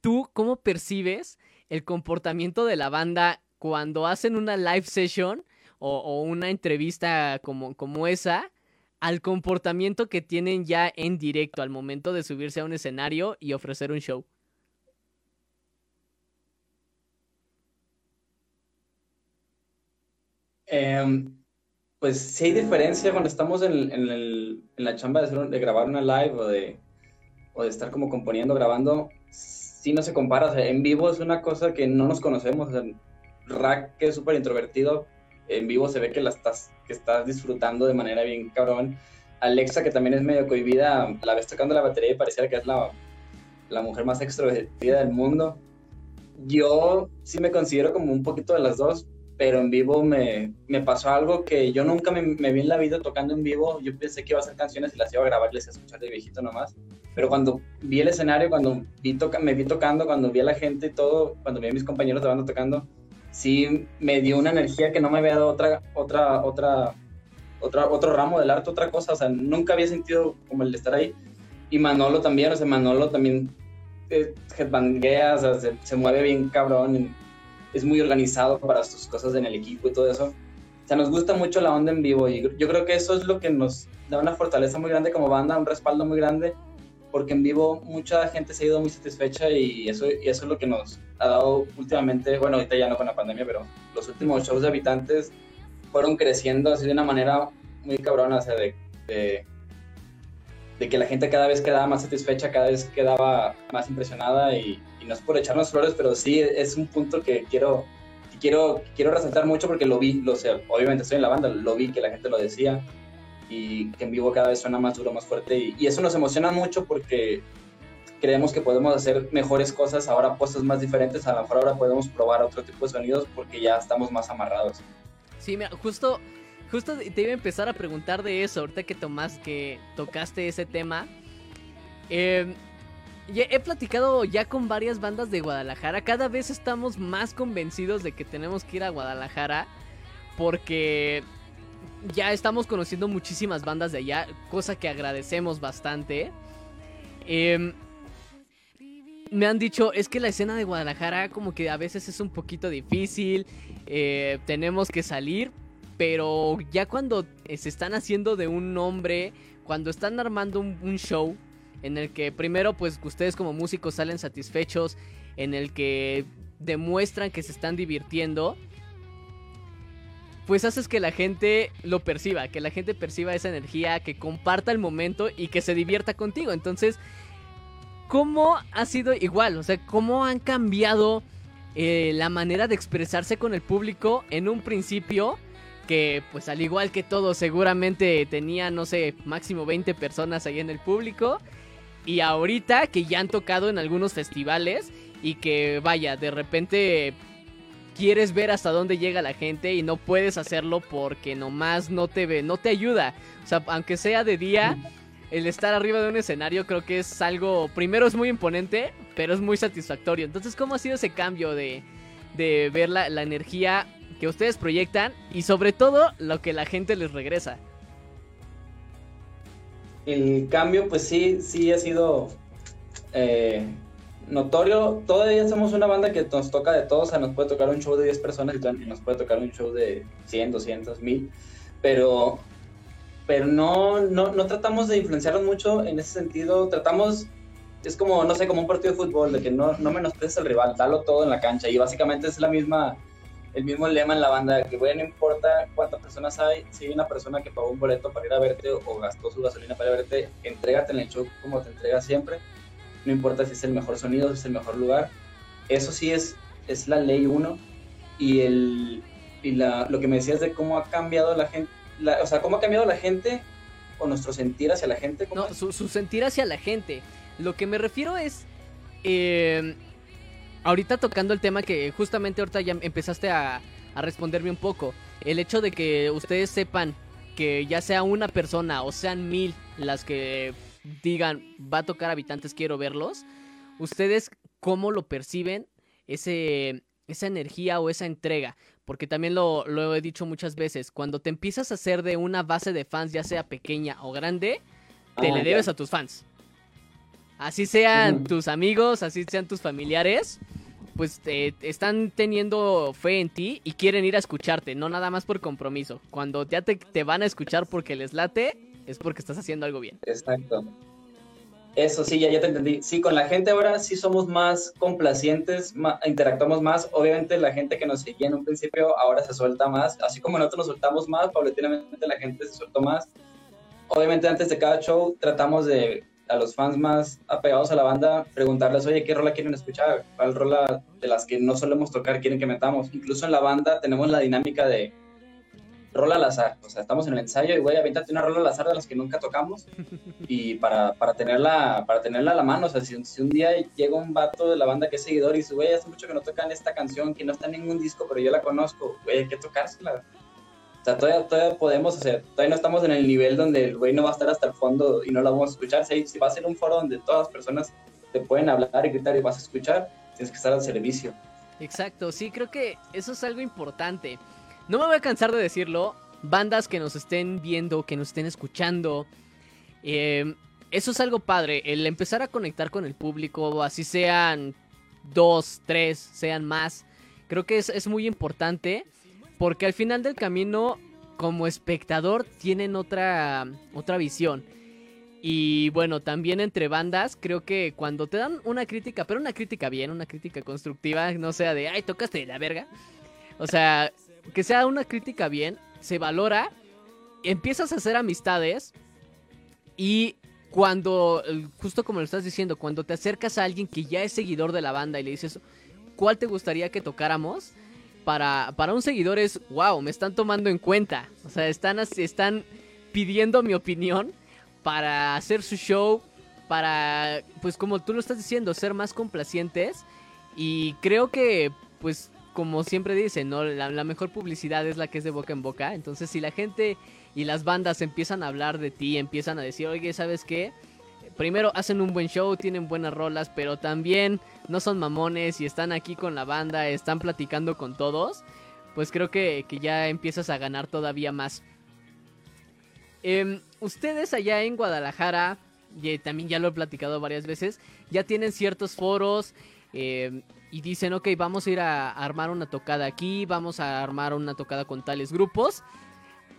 tú cómo percibes el comportamiento de la banda cuando hacen una live session o, una entrevista como, como esa al comportamiento que tienen ya en directo al momento de subirse a un escenario y ofrecer un show. Em, pues sí hay diferencia cuando estamos en, en, la chamba de, grabar una live o de, o de estar como componiendo, grabando, sí no se compara. en vivo es una cosa que no nos conocemos. Rack, que es súper introvertido, en vivo se ve que la estás, que estás disfrutando de manera bien cabrón. Alexa, que también es medio cohibida, la ves tocando la batería y pareciera que es la, la mujer más extrovertida del mundo. Yo sí me considero como un poquito de las dos, pero en vivo me, me pasó algo que yo nunca me, me, vi en la vida tocando en vivo. Yo pensé que iba a hacer canciones y las iba a grabar y les iba a escuchar de viejito nomás. Pero cuando vi el escenario, cuando vi toca, me vi tocando, cuando vi a la gente y todo, cuando vi a mis compañeros de banda tocando, sí me dio una energía que no me había dado otra, otra, otra, otra, otro ramo del arte, otra cosa. O sea, nunca había sentido como el de estar ahí. Y Manolo también, o sea, Manolo también eh, headbanguea, o sea, se, se mueve bien cabrón es muy organizado para sus cosas en el equipo y todo eso. O sea, nos gusta mucho la onda en vivo y yo creo que eso es lo que nos da una fortaleza muy grande como banda, un respaldo muy grande, porque en vivo mucha gente se ha ido muy satisfecha y eso, y eso es lo que nos ha dado últimamente, bueno, ahorita ya no con la pandemia, pero los últimos shows de habitantes fueron creciendo así de una manera muy cabrona, o sea, de, de, de que la gente cada vez quedaba más satisfecha, cada vez quedaba más impresionada y, no es por echarnos flores, pero sí es un punto que quiero, quiero, quiero resaltar mucho porque lo vi, lo sé, obviamente estoy en la banda, lo vi que la gente lo decía. Y que en vivo cada vez suena más duro, más fuerte y, eso nos emociona mucho porque creemos que podemos hacer mejores cosas, ahora cosas más diferentes, a lo mejor ahora podemos probar otro tipo de sonidos porque ya estamos más amarrados. Sí, mira, justo, justo te iba a empezar a preguntar de eso, ahorita que Tomás, que tocaste ese tema. Eh, he platicado ya con varias bandas de Guadalajara, cada vez estamos más convencidos de que tenemos que ir a Guadalajara porque ya estamos conociendo muchísimas bandas de allá, cosa que agradecemos bastante. Eh, me han dicho, es que la escena de Guadalajara como que a veces es un poquito difícil, eh, tenemos que salir, pero ya cuando se están haciendo de un nombre, cuando están armando un, show en el que primero pues ustedes como músicos salen satisfechos, en el que demuestran que se están divirtiendo, pues haces que la gente lo perciba, que la gente perciba esa energía, que comparta el momento y que se divierta contigo. Entonces, ¿Cómo ha sido igual? O sea, ¿cómo han cambiado eh, la manera de expresarse con el público en un principio? Que pues al igual que todo seguramente tenía, no sé, máximo 20 personas ahí en el público. Y ahorita que ya han tocado en algunos festivales y que vaya, de repente quieres ver hasta dónde llega la gente y no puedes hacerlo porque nomás no te ve, no te ayuda. O sea, aunque sea de día, el estar arriba de un escenario creo que es algo, primero es muy imponente, pero es muy satisfactorio. Entonces, ¿cómo ha sido ese cambio de, de ver la, energía que ustedes proyectan y sobre todo lo que la gente les regresa? El cambio, pues sí, sí ha sido eh, notorio. Todavía somos una banda que nos toca de todos, o sea, nos puede tocar un show de 10 personas y nos puede tocar un show de 100, 200, 1000, pero pero no, no, no tratamos de influenciarlos mucho en ese sentido. Tratamos, es como, no sé, como un partido de fútbol, de que no, no menosprecies al rival, dalo todo en la cancha. Y básicamente es la misma, el mismo lema en la banda, que bueno, no importa cuántas personas hay, si hay una persona que pagó un boleto para ir a verte o gastó su gasolina para verte, entrégate en el show como te entregas siempre. No importa si es el mejor sonido, si es el mejor lugar. Eso sí es, es la ley uno. Y, el, y la, lo que me decías de cómo ha cambiado la gente o sea, cómo ha cambiado la gente o nuestro sentir hacia la gente. No, su, sentir hacia la gente. Lo que me refiero es, eh, ahorita tocando el tema que justamente ahorita ya empezaste a, a responderme un poco, el hecho de que ustedes sepan que ya sea una persona o sean mil las que digan va a tocar habitantes, quiero verlos, ustedes cómo lo perciben ese, esa energía o esa entrega. Porque también lo, he dicho muchas veces, cuando te empiezas a hacer de una base de fans, ya sea pequeña o grande, te ah, le debes a tus fans. Así sean tus amigos, así sean tus familiares, pues están teniendo fe en ti y quieren ir a escucharte, no nada más por compromiso. Cuando ya te, te van a escuchar porque les late, es porque estás haciendo algo bien. Exacto. Eso sí, ya, ya te entendí. Sí, con la gente ahora sí somos más complacientes, interactuamos más. Obviamente la gente que nos seguía en un principio ahora se suelta más. Así como nosotros nos soltamos más, paulatinamente la gente se sueltó más. Obviamente antes de cada show tratamos de a los fans más apegados a la banda preguntarles, oye, ¿qué rola quieren escuchar? ¿Cuál rola de las que no solemos tocar quieren que metamos? Incluso en la banda tenemos la dinámica de rola al azar. O sea, estamos en el ensayo y, güey, avéntate una rola al azar de las que nunca tocamos. Y para, para, tenerla, para tenerla a la mano, o sea, si, un día llega un vato de la banda que es seguidor y dice, güey, hace mucho que no tocan esta canción, que no está en ningún disco, pero yo la conozco, güey, hay que tocársela. O sea, todavía, todavía podemos hacer, todavía no estamos en el nivel donde el güey no va a estar hasta el fondo y no la vamos a escuchar. Si, si va a ser un foro donde todas las personas te pueden hablar y gritar y vas a escuchar, tienes que estar al servicio. Exacto, sí, creo que eso es algo importante. No me voy a cansar de decirlo. Bandas que nos estén viendo, que nos estén escuchando. Eh, eso es algo padre. El empezar a conectar con el público, así sean dos, tres, sean más. Creo que es, muy importante. Porque al final del camino, como espectador, tienen otra, otra visión. Y bueno, también entre bandas, creo que cuando te dan una crítica, pero una crítica bien, una crítica constructiva, no sea de, ay, tocaste de la verga. O sea, que sea una crítica bien, se valora, empiezas a hacer amistades y cuando, justo como lo estás diciendo, cuando te acercas a alguien que ya es seguidor de la banda y le dices, ¿cuál te gustaría que tocáramos? Para, para un seguidor es, wow, me están tomando en cuenta. O sea, están, están pidiendo mi opinión para hacer su show, para, pues como tú lo estás diciendo, ser más complacientes. Y creo que, pues como siempre dicen, ¿no? La, mejor publicidad es la que es de boca en boca. Entonces, si la gente y las bandas empiezan a hablar de ti, empiezan a decir, oye, ¿sabes qué? Primero hacen un buen show, tienen buenas rolas, pero también no son mamones y están aquí con la banda, están platicando con todos. Pues creo que, que ya empiezas a ganar todavía más. Eh, ustedes allá en Guadalajara, y también ya lo he platicado varias veces, ya tienen ciertos foros eh, y dicen, ok, vamos a ir a armar una tocada aquí, vamos a armar una tocada con tales grupos.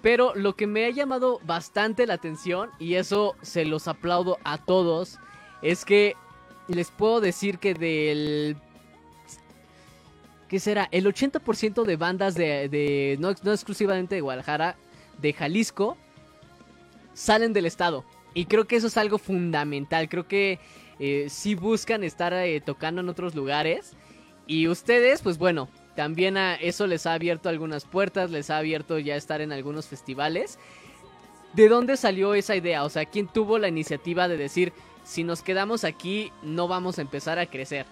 Pero lo que me ha llamado bastante la atención, y eso se los aplaudo a todos, es que les puedo decir que del... ¿Qué será? El 80% de bandas de... de no, no exclusivamente de Guadalajara, de Jalisco, salen del estado. Y creo que eso es algo fundamental. Creo que eh, buscan estar eh, tocando en otros lugares. Y ustedes, pues bueno, también a eso les ha abierto algunas puertas, les ha abierto ya estar en algunos festivales. ¿De dónde salió esa idea? O sea, ¿quién tuvo la iniciativa de decir, si nos quedamos aquí, no vamos a empezar a crecer?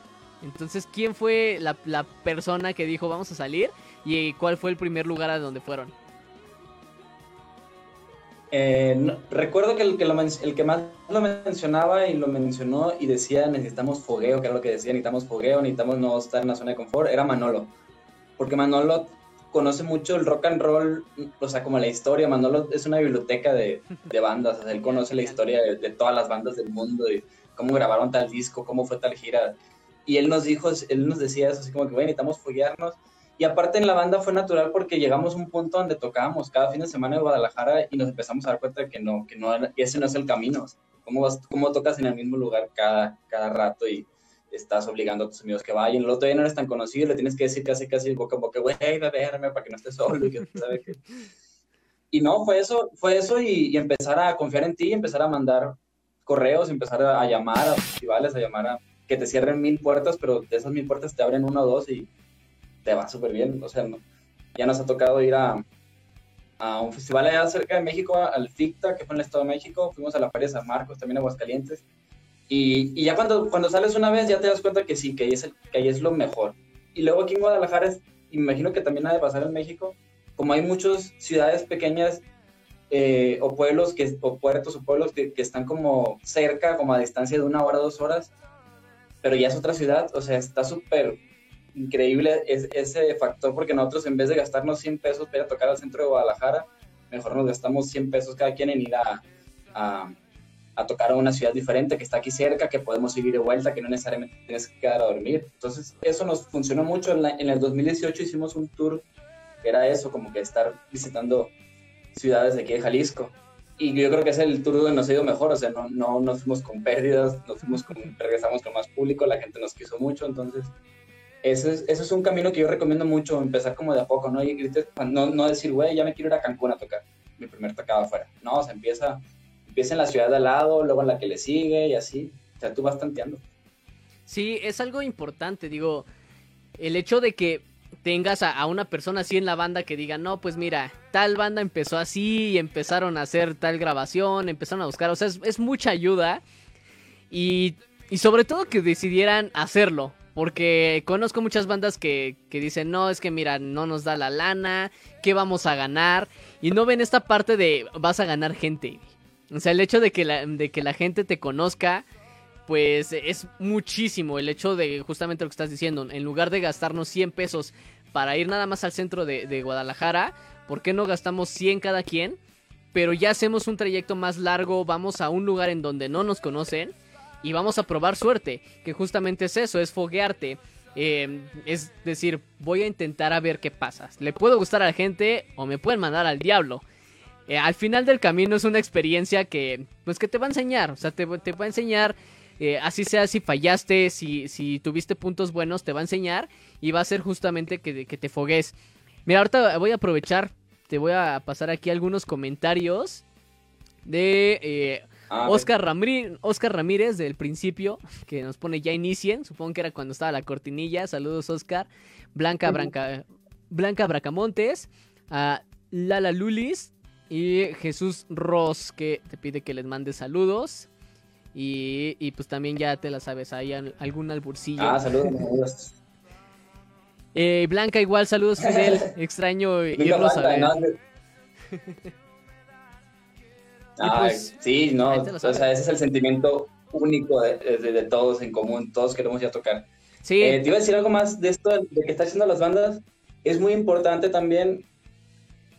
Entonces, ¿quién fue la, la persona que dijo, vamos a salir? ¿Y cuál fue el primer lugar a donde fueron? Eh, recuerdo que el que, más lo mencionaba y lo mencionó y decía necesitamos fogueo, que era lo que decía, necesitamos fogueo, necesitamos no estar en la zona de confort, era Manolo. Porque Manolo conoce mucho el rock and roll, o sea, como la historia. Manolo es una biblioteca de, bandas, o él conoce la historia de, de, todas las bandas del mundo, y cómo grabaron tal disco, cómo fue tal gira. Y él nos dijo, él nos decía eso, así como que, bueno, necesitamos foguearnos. Y aparte en la banda fue natural porque llegamos a un punto donde tocábamos cada fin de semana en Guadalajara y nos empezamos a dar cuenta de que no, que no, ese no es el camino. ¿Cómo, vas, cómo tocas en el mismo lugar cada, cada rato y estás obligando a tus amigos que vayan? El otro día no eres tan conocido, le tienes que decir casi, casi boca a boca, güey, hey, verme para que no estés solo y que sabe que... Y no, fue eso, fue eso y, y, empezar a confiar en ti, empezar a mandar correos, empezar a, a llamar a festivales, a llamar a que te cierren mil puertas, pero de esas mil puertas te abren una o dos y te va súper bien. O sea, no, ya nos ha tocado ir a, a, un festival allá cerca de México, al FICTA, que fue en el Estado de México. Fuimos a la Feria de San Marcos, también a Aguascalientes. Y, y, ya cuando, cuando sales una vez, ya te das cuenta que sí, que ahí es, el, que ahí es lo mejor. Y luego aquí en Guadalajara, es, imagino que también ha de pasar en México, como hay muchas ciudades pequeñas eh, o pueblos, que, o puertos o pueblos que, que están como cerca, como a distancia de una hora, dos horas, pero ya es otra ciudad, o sea, está súper increíble es, ese factor porque nosotros en vez de gastarnos 100 pesos para tocar al centro de Guadalajara, mejor nos gastamos 100 pesos cada quien en ir a, a, a, tocar a una ciudad diferente que está aquí cerca, que podemos ir de vuelta, que no necesariamente tienes que quedar a dormir. Entonces eso nos funcionó mucho. En, la, en el 2018 hicimos un tour que era eso, como que estar visitando ciudades de aquí de Jalisco. Y yo creo que es el tour donde nos ha ido mejor, o sea, no, no nos fuimos con pérdidas, nos fuimos con, regresamos con más público, la gente nos quiso mucho, entonces ese es, un camino que yo recomiendo mucho, empezar como de a poco, ¿no? Y no, no decir, güey, ya me quiero ir a Cancún a tocar mi primer tocado afuera. No, o sea, empieza, empieza en la ciudad de al lado, luego en la que le sigue y así. O sea, tú vas tanteando. Sí, es algo importante, digo, el hecho de que tengas a, a, una persona así en la banda que diga, no, pues mira, tal banda empezó así y empezaron a hacer tal grabación, empezaron a buscar, o sea, es, es mucha ayuda y, y sobre todo que decidieran hacerlo, porque conozco muchas bandas que, que, dicen, no, es que mira, no nos da la lana, ¿qué vamos a ganar? Y no ven esta parte de vas a ganar gente. O sea, el hecho de que la, de que la gente te conozca, pues es muchísimo. El hecho de justamente lo que estás diciendo, en lugar de gastarnos 100 pesos para ir nada más al centro de, de Guadalajara, ¿por qué no gastamos 100 cada quien? Pero ya hacemos un trayecto más largo, vamos a un lugar en donde no nos conocen y vamos a probar suerte, que justamente es eso, es foguearte. Eh, es decir, voy a intentar a ver qué pasa. Le puedo gustar a la gente o me pueden mandar al diablo. Eh, al final del camino es una experiencia que, pues, que te va a enseñar. O sea, te, te va a enseñar, eh, así sea si fallaste, si, si tuviste puntos buenos, te va a enseñar y va a ser justamente que, que te fogues. Mira, ahorita voy a aprovechar, te voy a pasar aquí algunos comentarios de eh, Ah, Oscar, Ramírez, Oscar Ramírez del principio, que nos pone ya inicien, supongo que era cuando estaba la cortinilla. Saludos, Oscar. Blanca, Branca, Blanca Bracamontes, a Lala Lulis, Y Jesús Ross, que te pide que les mande saludos. Y, pues también ya te la sabes, hay algún alburcillo. Ah, saludos. Eh, Blanca, igual, saludos, Fidel. Extraño irlos a ver. Pues, sí, no, o sea, ese es el sentimiento único de, todos en común, todos queremos ya tocar. Sí. Eh, te iba a decir algo más de esto, de que está haciendo las bandas. Es muy importante también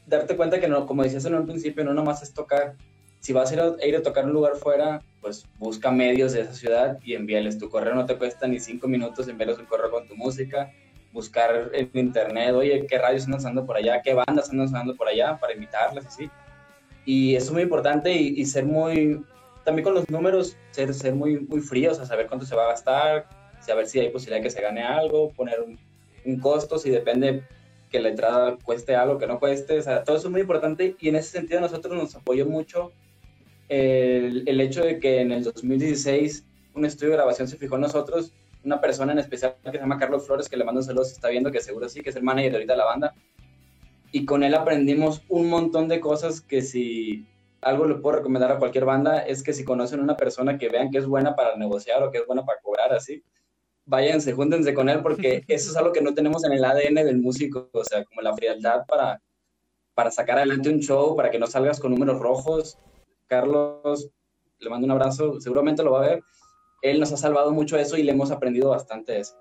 darte cuenta que, no, como decías en un principio, no nomás es tocar, si vas a ir a, ir a tocar un lugar fuera, pues busca medios de esa ciudad y envíales tu correo. No te cuesta ni cinco minutos enviarles un correo con tu música. Buscar en internet, oye, qué radios andan sonando por allá, qué bandas andan sonando por allá para invitarlas, así. Y eso es muy importante y, ser muy, también con los números, ser, ser muy, muy fríos, a saber cuánto se va a gastar, saber si hay posibilidad de que se gane algo, poner un, un costo, si depende que la entrada cueste algo, que no cueste, o sea, todo eso es muy importante y en ese sentido nosotros nos apoyó mucho el, hecho de que en el 2016 un estudio de grabación se fijó en nosotros, una persona en especial que se llama Carlos Flores, que le mando saludos, está viendo que seguro sí, que es el manager ahorita de la banda. Y con él aprendimos un montón de cosas que si algo le puedo recomendar a cualquier banda es que si conocen una persona que vean que es buena para negociar o que es buena para cobrar así, váyanse, júntense con él porque eso es algo que no tenemos en el ADN del músico, o sea, como la frialdad para, para sacar adelante un show, para que no salgas con números rojos, Carlos, le mando un abrazo, seguramente lo va a ver. Él nos ha salvado mucho eso y le hemos aprendido bastante eso.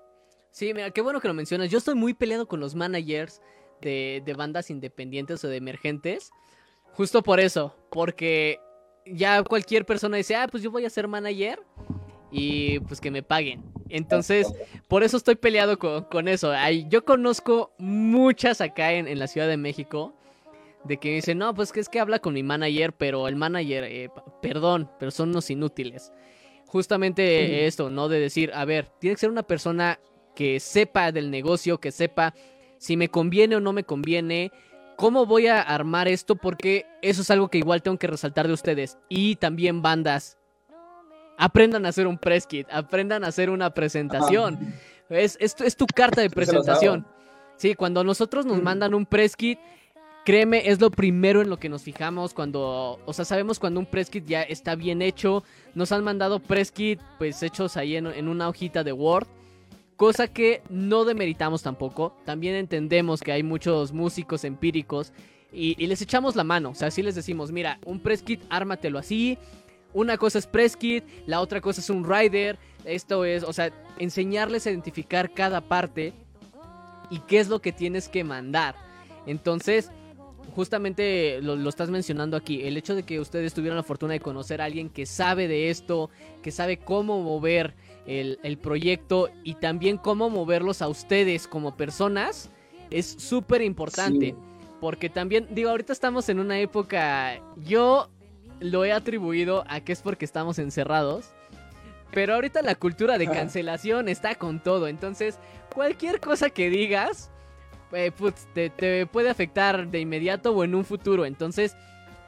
Sí, mira, qué bueno que lo mencionas. Yo estoy muy peleado con los managers de, bandas independientes o de emergentes. Justo por eso, porque ya cualquier persona dice, ah, pues yo voy a ser manager y pues que me paguen. Entonces, por eso estoy peleado con, eso. yo conozco muchas acá en, en, la Ciudad de México de que dice, no, pues que es que habla con mi manager, pero el manager, eh, perdón, pero son unos inútiles. Justamente esto, ¿no? De decir, a ver, tiene que ser una persona que sepa del negocio, que sepa si me conviene o no me conviene, cómo voy a armar esto, porque eso es algo que igual tengo que resaltar de ustedes. Y también bandas, aprendan a hacer un press kit, aprendan a hacer una presentación. Es, es, es, tu carta de presentación. Sí, cuando nosotros nos mandan un press kit, Créeme, es lo primero en lo que nos fijamos cuando, o sea, sabemos cuando un press kit ya está bien hecho. Nos han mandado press kit, pues hechos ahí en, una hojita de Word. Cosa que no demeritamos tampoco. También entendemos que hay muchos músicos empíricos y, les echamos la mano. O sea, así les decimos, mira, un press kit, ármatelo así. Una cosa es press kit, la otra cosa es un rider. Esto es, o sea, enseñarles a identificar cada parte y qué es lo que tienes que mandar. Entonces, justamente lo, estás mencionando aquí, el hecho de que ustedes tuvieran la fortuna de conocer a alguien que sabe de esto, que sabe cómo mover el, proyecto y también cómo moverlos a ustedes como personas, es súper importante. Porque también, digo, ahorita estamos en una época, yo lo he atribuido a que es porque estamos encerrados. Pero ahorita la cultura de cancelación está con todo. Entonces, cualquier cosa que digas, eh, te, puede afectar de inmediato o en un futuro. Entonces,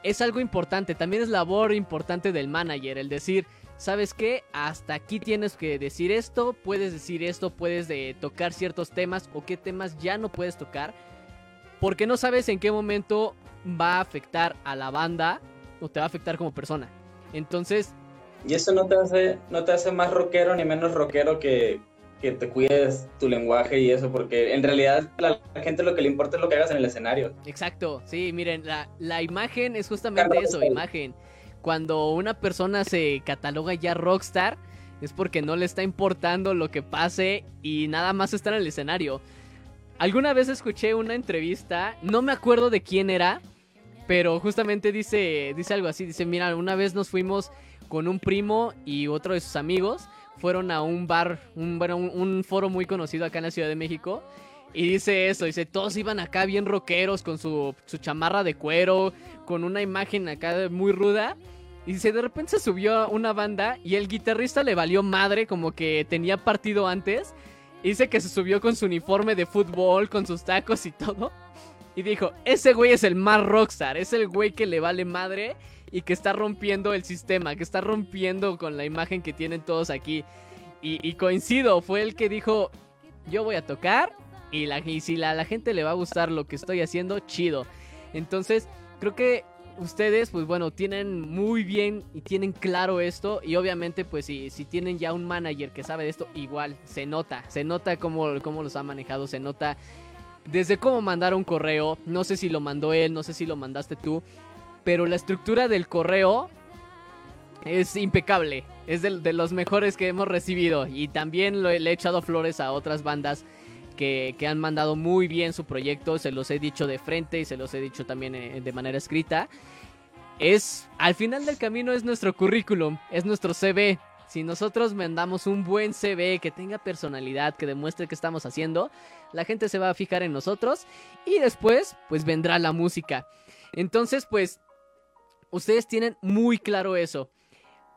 es algo importante. También es labor importante del manager el decir, ¿sabes qué? Hasta aquí tienes que decir esto, puedes decir esto, puedes de tocar ciertos temas o qué temas ya no puedes tocar. Porque no sabes en qué momento va a afectar a la banda o te va a afectar como persona. Entonces... Y eso no te hace, no te hace más rockero ni menos rockero que, que te cuides tu lenguaje y eso, porque en realidad la, la, gente lo que le importa es lo que hagas en el escenario. Exacto, sí, miren, la, la imagen es justamente eso, imagen. Cuando una persona se cataloga ya rockstar, es porque no le está importando lo que pase y nada más está en el escenario. Alguna vez escuché una entrevista, no me acuerdo de quién era, pero justamente dice, dice algo así, dice, mira, una vez nos fuimos con un primo y otro de sus amigos fueron a un bar, un, bueno, un, foro muy conocido acá en la Ciudad de México. Y dice eso, dice, todos iban acá bien rockeros con su, su chamarra de cuero, con una imagen acá muy ruda. Y dice, de repente se subió una banda y el guitarrista le valió madre, como que tenía partido antes. Y dice que se subió con su uniforme de fútbol, con sus tacos y todo. Y dijo, ese güey es el más rockstar, es el güey que le vale madre y que está rompiendo el sistema, que está rompiendo con la imagen que tienen todos aquí. Y, coincido, fue el que dijo, yo voy a tocar y, la, si la, la gente le va a gustar lo que estoy haciendo, chido. Entonces, creo que ustedes, pues bueno, tienen muy bien y tienen claro esto. Y obviamente, pues si, si tienen ya un manager que sabe de esto, igual se nota. Se nota cómo, cómo los ha manejado, se nota desde cómo mandar un correo. No sé si lo mandó él, no sé si lo mandaste tú. Pero la estructura del correo es impecable. Es de, los mejores que hemos recibido. Y también le he echado flores a otras bandas que, han mandado muy bien su proyecto. Se los he dicho de frente y se los he dicho también eh, de manera escrita. Es, al final del camino es nuestro currículum, es nuestro CV. Si nosotros mandamos un buen CV que tenga personalidad, que demuestre que estamos haciendo, la gente se va a fijar en nosotros y después pues vendrá la música. Entonces pues ustedes tienen muy claro eso.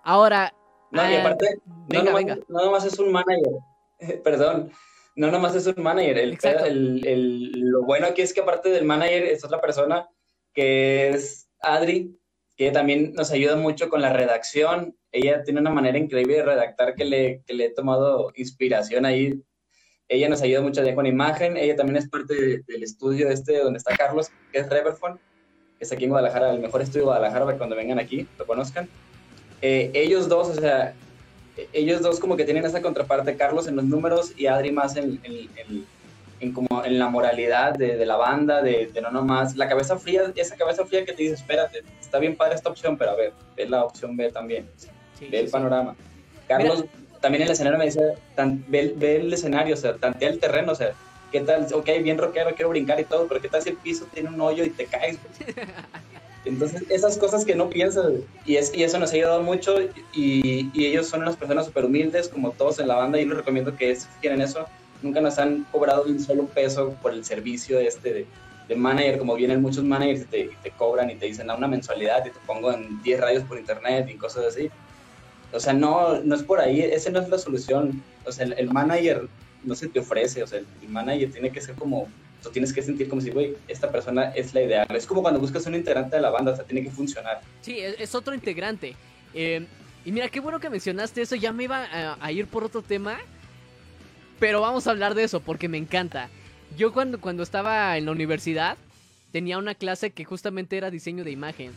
Ahora... No, y eh, aparte, venga, no, venga. no nomás es un manager, perdón, no nomás es un manager, el, lo bueno aquí es que aparte del manager es otra persona que es Adri, que también nos ayuda mucho con la redacción. Ella tiene una manera increíble de redactar que le, que le he tomado inspiración ahí. Ella nos ayuda mucho con imagen. Ella también es parte del estudio este donde está Carlos, que es Reverphone, que es aquí en Guadalajara, el mejor estudio de Guadalajara para cuando vengan aquí, lo conozcan. Eh, ellos dos, o sea, ellos dos como que tienen esa contraparte, Carlos en los números y Adri más en, en, como en la moralidad de, de la banda, de, de, no nomás, la cabeza fría, esa cabeza fría que te dice, espérate, está bien para esta opción, pero a ver, ve la opción B también, ve el panorama. Carlos también en el escenario me dice, ve, ve, el escenario, o sea, tantea el terreno, o sea, ¿qué tal? Ok, bien rockero, quiero brincar y todo, pero ¿qué tal si el piso tiene un hoyo y te caes? Entonces, esas cosas que no piensas, y, es, y eso nos ha ayudado mucho, y, ellos son unas personas súper humildes, como todos en la banda, y les recomiendo que si quieren eso, nunca nos han cobrado un solo peso por el servicio este de, manager, como vienen muchos managers y te, cobran y te dicen, una mensualidad y te pongo en 10 radios por internet y cosas así. O sea, no, no es por ahí, esa no es la solución. O sea, el, manager no se te ofrece, o sea, el, manager tiene que ser como, tienes que sentir como si, güey, esta persona es la ideal. Es como cuando buscas un integrante de la banda, o sea, tiene que funcionar. Sí, es, otro integrante. Eh, y mira, qué bueno que mencionaste eso, ya me iba a ir por otro tema, pero vamos a hablar de eso porque me encanta. Yo cuando, cuando estaba en la universidad tenía una clase que justamente era diseño de imagen.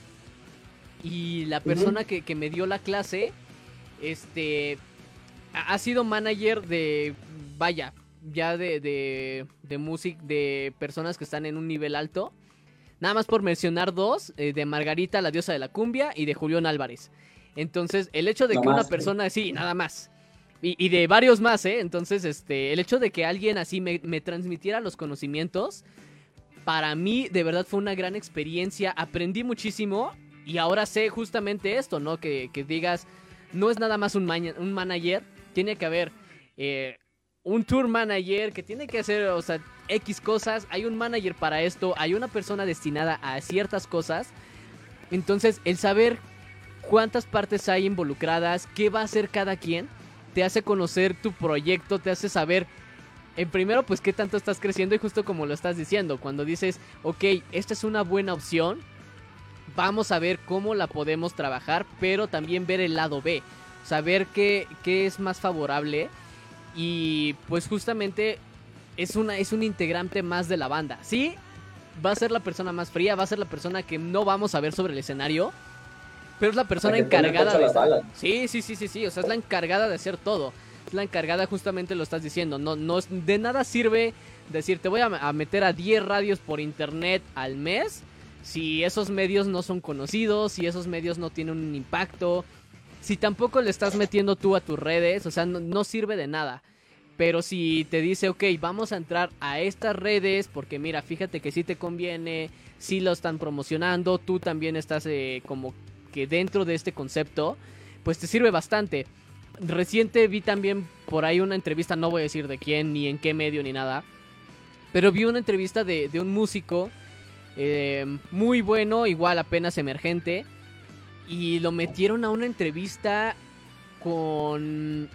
Y la persona que, me dio la clase, este, ha sido manager de, vaya, ya de, de, de música, de personas que están en un nivel alto. Nada más por mencionar dos, eh, de Margarita, la diosa de la cumbia, y de Julián Álvarez. Entonces, el hecho de que una persona, sí, nada más. Y, de varios más, ¿eh? Entonces, este, el hecho de que alguien así me, transmitiera los conocimientos, para mí de verdad fue una gran experiencia. Aprendí muchísimo y ahora sé justamente esto, ¿no? Que, digas, no es nada más un, un manager, tiene que haber eh, un tour manager que tiene que hacer, o sea, X cosas. Hay un manager para esto, hay una persona destinada a ciertas cosas. Entonces, el saber cuántas partes hay involucradas, qué va a hacer cada quien te hace conocer tu proyecto, te hace saber en primero, pues qué tanto estás creciendo y justo como lo estás diciendo, cuando dices, ok, esta es una buena opción, vamos a ver cómo la podemos trabajar, pero también ver el lado B, saber qué, qué es más favorable y pues justamente es, una, es un integrante más de la banda. Sí, va a ser la persona más fría, va a ser la persona que no vamos a ver sobre el escenario, pero es la persona encargada de... Sí, sí, sí, sí, sí. O sea, es la encargada de hacer todo. Es la encargada, justamente lo estás diciendo. No, no, de nada sirve decir, te voy a, meter a 10 radios por internet al mes. Si esos medios no son conocidos, si esos medios no tienen un impacto. Si tampoco le estás metiendo tú a tus redes, o sea, no, sirve de nada. Pero si te dice, ok, vamos a entrar a estas redes, porque mira, fíjate que sí te conviene, sí lo están promocionando, tú también estás eh, como que dentro de este concepto, pues te sirve bastante. Reciente vi también por ahí una entrevista, no voy a decir de quién, ni en qué medio, ni nada, pero vi una entrevista de, un músico eh, muy bueno, igual apenas emergente, y lo metieron a una entrevista con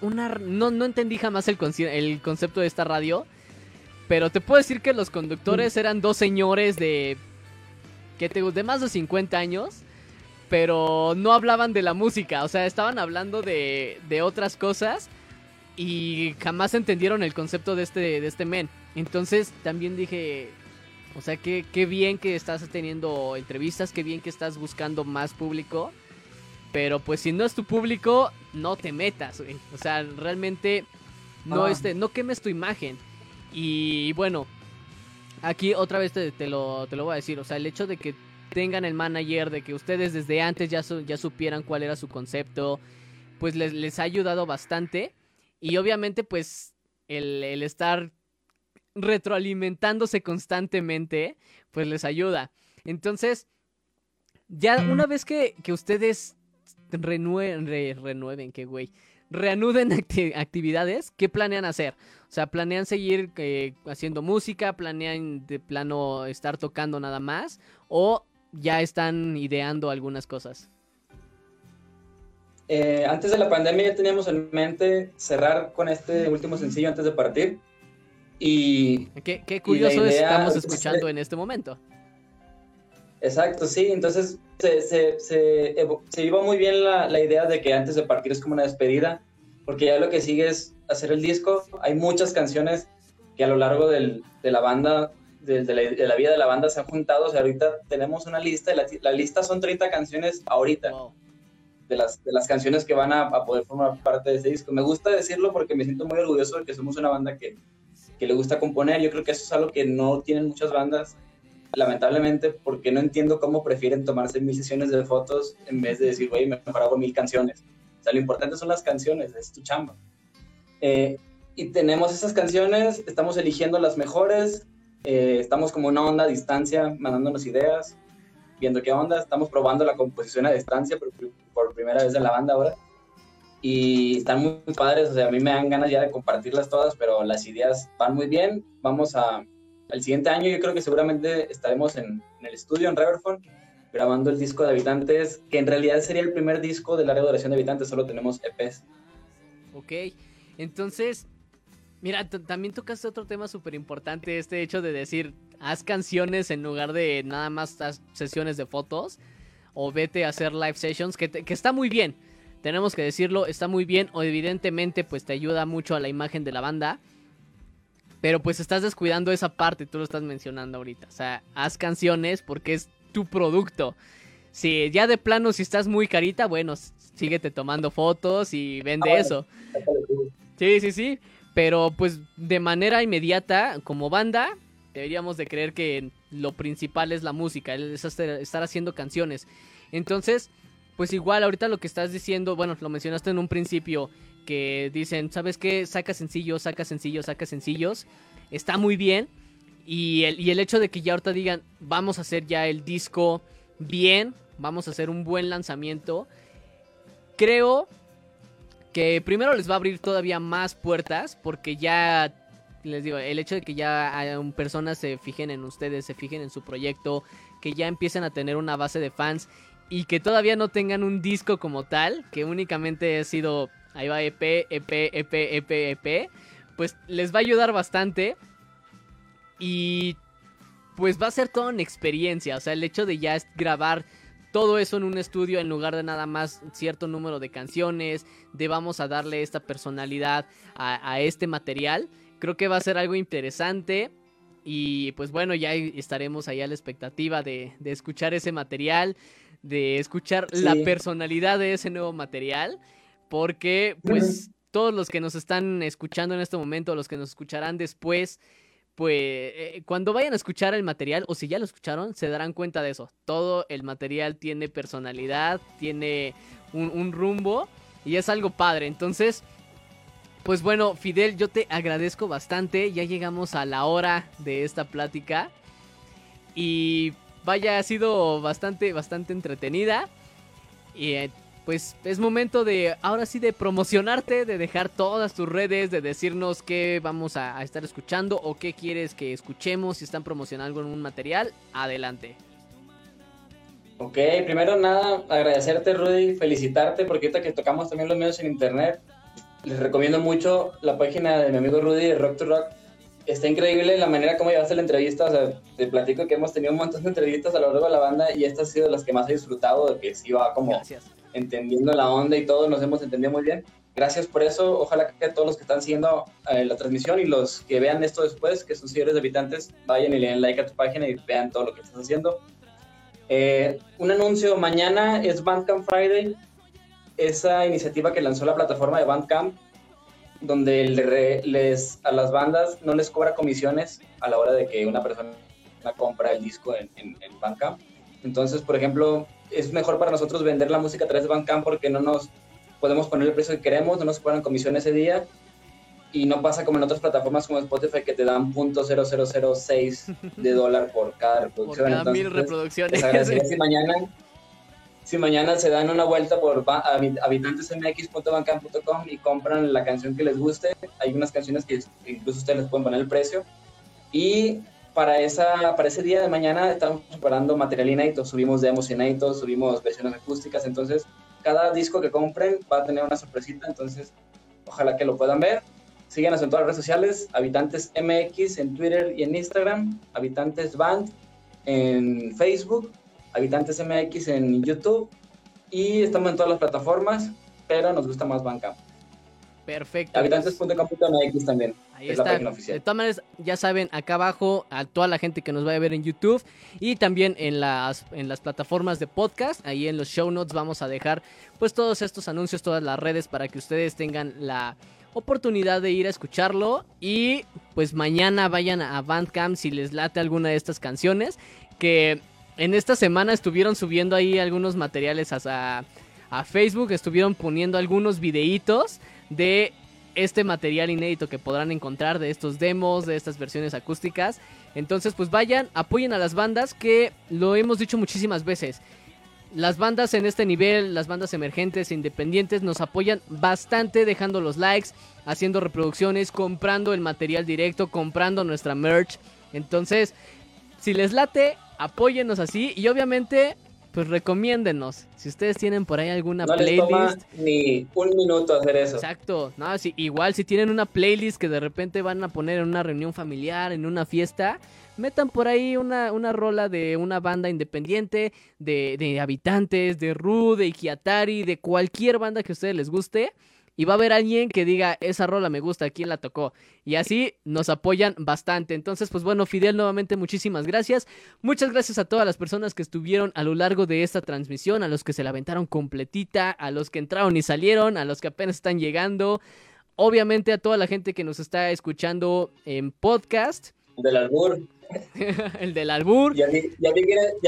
una... No, no entendí jamás el, el concepto de esta radio, pero te puedo decir que los conductores mm. eran dos señores de... Que te, de más de 50 años pero no hablaban de la música, o sea, estaban hablando de, de otras cosas y jamás entendieron el concepto de este, de este men. Entonces también dije, O sea, que qué bien que estás teniendo entrevistas, qué bien que estás buscando más público. Pero pues si no es tu público, no te metas, güey. O sea, realmente no, ah. este, no quemes tu imagen. Y bueno, aquí otra vez te, lo, te lo voy a decir. O sea, el hecho de que tengan el manager, de que ustedes desde antes ya, ya supieran cuál era su concepto, pues les, les ha ayudado bastante. Y obviamente, pues, el, el estar retroalimentándose constantemente, pues les ayuda. Entonces, ya una vez que, que ustedes renueven, renueven, que güey, reanuden actividades, ¿qué planean hacer? O sea, ¿planean seguir eh, haciendo música? ¿Planean de plano estar tocando nada más? ¿O ya están ideando algunas cosas? Eh, antes de la pandemia ya teníamos en mente cerrar con este último sencillo antes de partir. Y. Qué, curioso estamos escuchando en este momento. Exacto, sí. Entonces se, se, se, iba muy bien la, la, idea de que antes de partir es como una despedida, porque ya lo que sigue es hacer el disco. Hay muchas canciones que a lo largo del, de la banda, de, de, la, vida de la banda se han juntado. O sea, ahorita tenemos una lista, la, la lista son 30 canciones ahorita. De las, de las canciones que van a, a, poder formar parte de ese disco. Me gusta decirlo porque me siento muy orgulloso de que somos una banda que, que le gusta componer. Yo creo que eso es algo que no tienen muchas bandas lamentablemente, porque no entiendo cómo prefieren tomarse mil sesiones de fotos en vez de decir, güey, mejor hago mil canciones. O sea, lo importante son las canciones, es tu chamba. Eh, y tenemos esas canciones, estamos eligiendo las mejores, eh, estamos como una onda a distancia, mandándonos ideas, viendo qué onda, estamos probando la composición a distancia por, por primera vez en la banda ahora. Y están muy padres, o sea, a mí me dan ganas ya de compartirlas todas, pero las ideas van muy bien. Vamos a, el siguiente año yo creo que seguramente estaremos en, el estudio en Riverfront grabando el disco de Habitantes, que en realidad sería el primer disco de larga duración de Habitantes, solo tenemos EPs. Ok, entonces, mira, también tocaste otro tema súper importante, este hecho de decir, haz canciones en lugar de nada más haz sesiones de fotos, o vete a hacer live sessions, que, que está muy bien, tenemos que decirlo, está muy bien, o evidentemente pues te ayuda mucho a la imagen de la banda. Pero pues estás descuidando esa parte, tú lo estás mencionando ahorita. O sea, haz canciones porque es tu producto. Si ya de plano, si estás muy carita, bueno, síguete tomando fotos y vende ah, eso. Sí, sí, sí. Pero pues de manera inmediata, como banda, deberíamos de creer que lo principal es la música, es estar haciendo canciones. Entonces, pues igual ahorita lo que estás diciendo, bueno, lo mencionaste en un principio, que dicen, ¿sabes qué? Saca sencillos, saca sencillos, saca sencillos. Está muy bien. Y el, y el hecho de que ya ahorita digan, vamos a hacer ya el disco bien, vamos a hacer un buen lanzamiento, creo que primero les va a abrir todavía más puertas porque ya les digo, el hecho de que ya personas se fijen en ustedes, se fijen en su proyecto, que ya empiecen a tener una base de fans y que todavía no tengan un disco como tal, que únicamente ha sido ahí va EP, EP, EP, EP, EP, pues les va a ayudar bastante. Y pues va a ser toda una experiencia, o sea, el hecho de ya grabar todo eso en un estudio en lugar de nada más cierto número de canciones, de vamos a darle esta personalidad a, este material, creo que va a ser algo interesante. Y pues bueno, ya estaremos ahí a la expectativa de, escuchar ese material, de escuchar la personalidad de ese nuevo material. Porque, pues, todos los que nos están escuchando en este momento, los que nos escucharán después, pues, eh, cuando vayan a escuchar el material, o si ya lo escucharon, se darán cuenta de eso. Todo el material tiene personalidad, tiene un, rumbo, y es algo padre. Entonces, pues bueno, Fidel, yo te agradezco bastante. Ya llegamos a la hora de esta plática. Y vaya, ha sido bastante, bastante entretenida. Y eh, pues es momento de, ahora sí, de promocionarte, de dejar todas tus redes, de decirnos qué vamos a, estar escuchando o qué quieres que escuchemos, si están promocionando algún material, adelante. Ok, primero nada, agradecerte Rudy, felicitarte porque ahorita que tocamos también los medios en internet, les recomiendo mucho la página de mi amigo Rudy de Rock to Rock. Está increíble la manera como llevaste la entrevista, o sea, te platico que hemos tenido un montón de entrevistas a lo largo de la banda y esta ha sido las que más he disfrutado, de que sí va como... Gracias entendiendo la onda y todo, nos hemos entendido muy bien. gracias por eso. Ojalá que todos los que están siguiendo eh, la transmisión y los que vean esto después, que son seguidores de habitantes, vayan y le den like a tu página y vean todo lo que estás haciendo. Eh, un anuncio, mañana es Bandcamp Friday, esa iniciativa que lanzó la plataforma de Bandcamp, donde les, a las bandas no les cobra comisiones a la hora de que una persona compra el disco en, en, en Bandcamp. Entonces, por ejemplo, es mejor para nosotros vender la música a través de Bandcamp porque no nos podemos poner el precio que queremos, no nos cobran comisión ese día y no pasa como en otras plataformas como Spotify que te dan .0006 de dólar por cada reproducción. Por cada mil reproducciones. si mañana si mañana se dan una vuelta por habitantesmx.bancam.com y compran la canción que les guste, hay unas canciones que incluso ustedes les pueden poner el precio. Y para, esa, para ese día de mañana estamos preparando material inédito, subimos demos inéditos, subimos versiones acústicas, entonces cada disco que compren va a tener una sorpresita, entonces ojalá que lo puedan ver. Síguenos en todas las redes sociales, Habitantes MX en Twitter y en Instagram, Habitantes Band en Facebook, Habitantes MX en YouTube y estamos en todas las plataformas, pero nos gusta más Bandcamp. Perfecto. Habitantes.com.mx también. Ahí está. De todas maneras, ya saben, acá abajo, a toda la gente que nos vaya a ver en YouTube y también en las, en las plataformas de podcast, ahí en los show notes vamos a dejar pues todos estos anuncios, todas las redes para que ustedes tengan la oportunidad de ir a escucharlo y pues mañana vayan a Bandcamp si les late alguna de estas canciones que en esta semana estuvieron subiendo ahí algunos materiales a, a Facebook, estuvieron poniendo algunos videitos de este material inédito que podrán encontrar de estos demos, de estas versiones acústicas. Entonces, pues vayan, apoyen a las bandas que lo hemos dicho muchísimas veces. Las bandas en este nivel, las bandas emergentes e independientes nos apoyan bastante dejando los likes, haciendo reproducciones, comprando el material directo, comprando nuestra merch. Entonces, si les late, apóyennos así y obviamente pues recomiéndenos. Si ustedes tienen por ahí alguna playlist. ni un minuto hacer eso. Exacto. No, si, igual si tienen una playlist que de repente van a poner en una reunión familiar, en una fiesta, metan por ahí una, una rola de una banda independiente, de, de habitantes, de Ru, de Ikiatari, de cualquier banda que a ustedes les guste y va a haber alguien que diga, esa rola me gusta, ¿quién la tocó? Y así nos apoyan bastante. Entonces, pues bueno, Fidel, nuevamente muchísimas gracias. Muchas gracias a todas las personas que estuvieron a lo largo de esta transmisión, a los que se la aventaron completita, a los que entraron y salieron, a los que apenas están llegando. Obviamente a toda la gente que nos está escuchando en podcast. Del albur. el del albur. Ya,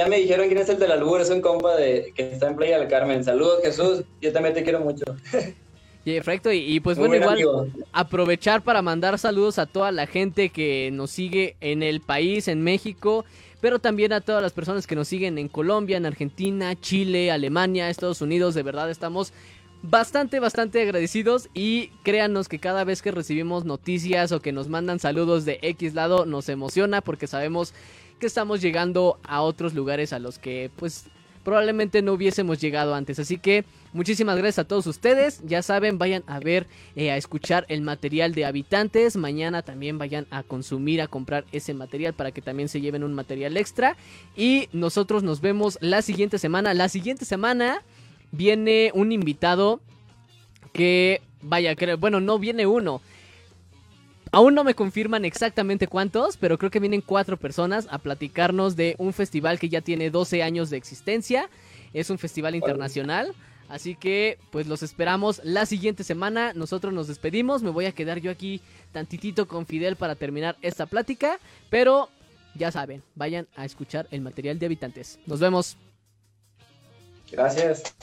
me dijeron quién es el del albur, es un compa de, que está en Playa del Carmen. Saludos Jesús, yo también te quiero mucho. Perfecto, y, pues bueno, igual aprovechar para mandar saludos a toda la gente que nos sigue en el país, en México, pero también a todas las personas que nos siguen en Colombia, en Argentina, Chile, Alemania, Estados Unidos, de verdad estamos bastante, bastante agradecidos y créanos que cada vez que recibimos noticias o que nos mandan saludos de X lado nos emociona porque sabemos que estamos llegando a otros lugares a los que pues probablemente no hubiésemos llegado antes. Así que muchísimas gracias a todos ustedes. Ya saben, vayan a ver, eh, a escuchar el material de habitantes. Mañana también vayan a consumir, a comprar ese material para que también se lleven un material extra. Y nosotros nos vemos la siguiente semana. La siguiente semana viene un invitado que, vaya, que, bueno, no viene uno. Aún no me confirman exactamente cuántos, pero creo que vienen cuatro personas a platicarnos de un festival que ya tiene 12 años de existencia. Es un festival internacional. Así que pues los esperamos la siguiente semana. Nosotros nos despedimos. Me voy a quedar yo aquí tantitito con Fidel para terminar esta plática. Pero ya saben, vayan a escuchar el material de habitantes. Nos vemos. Gracias.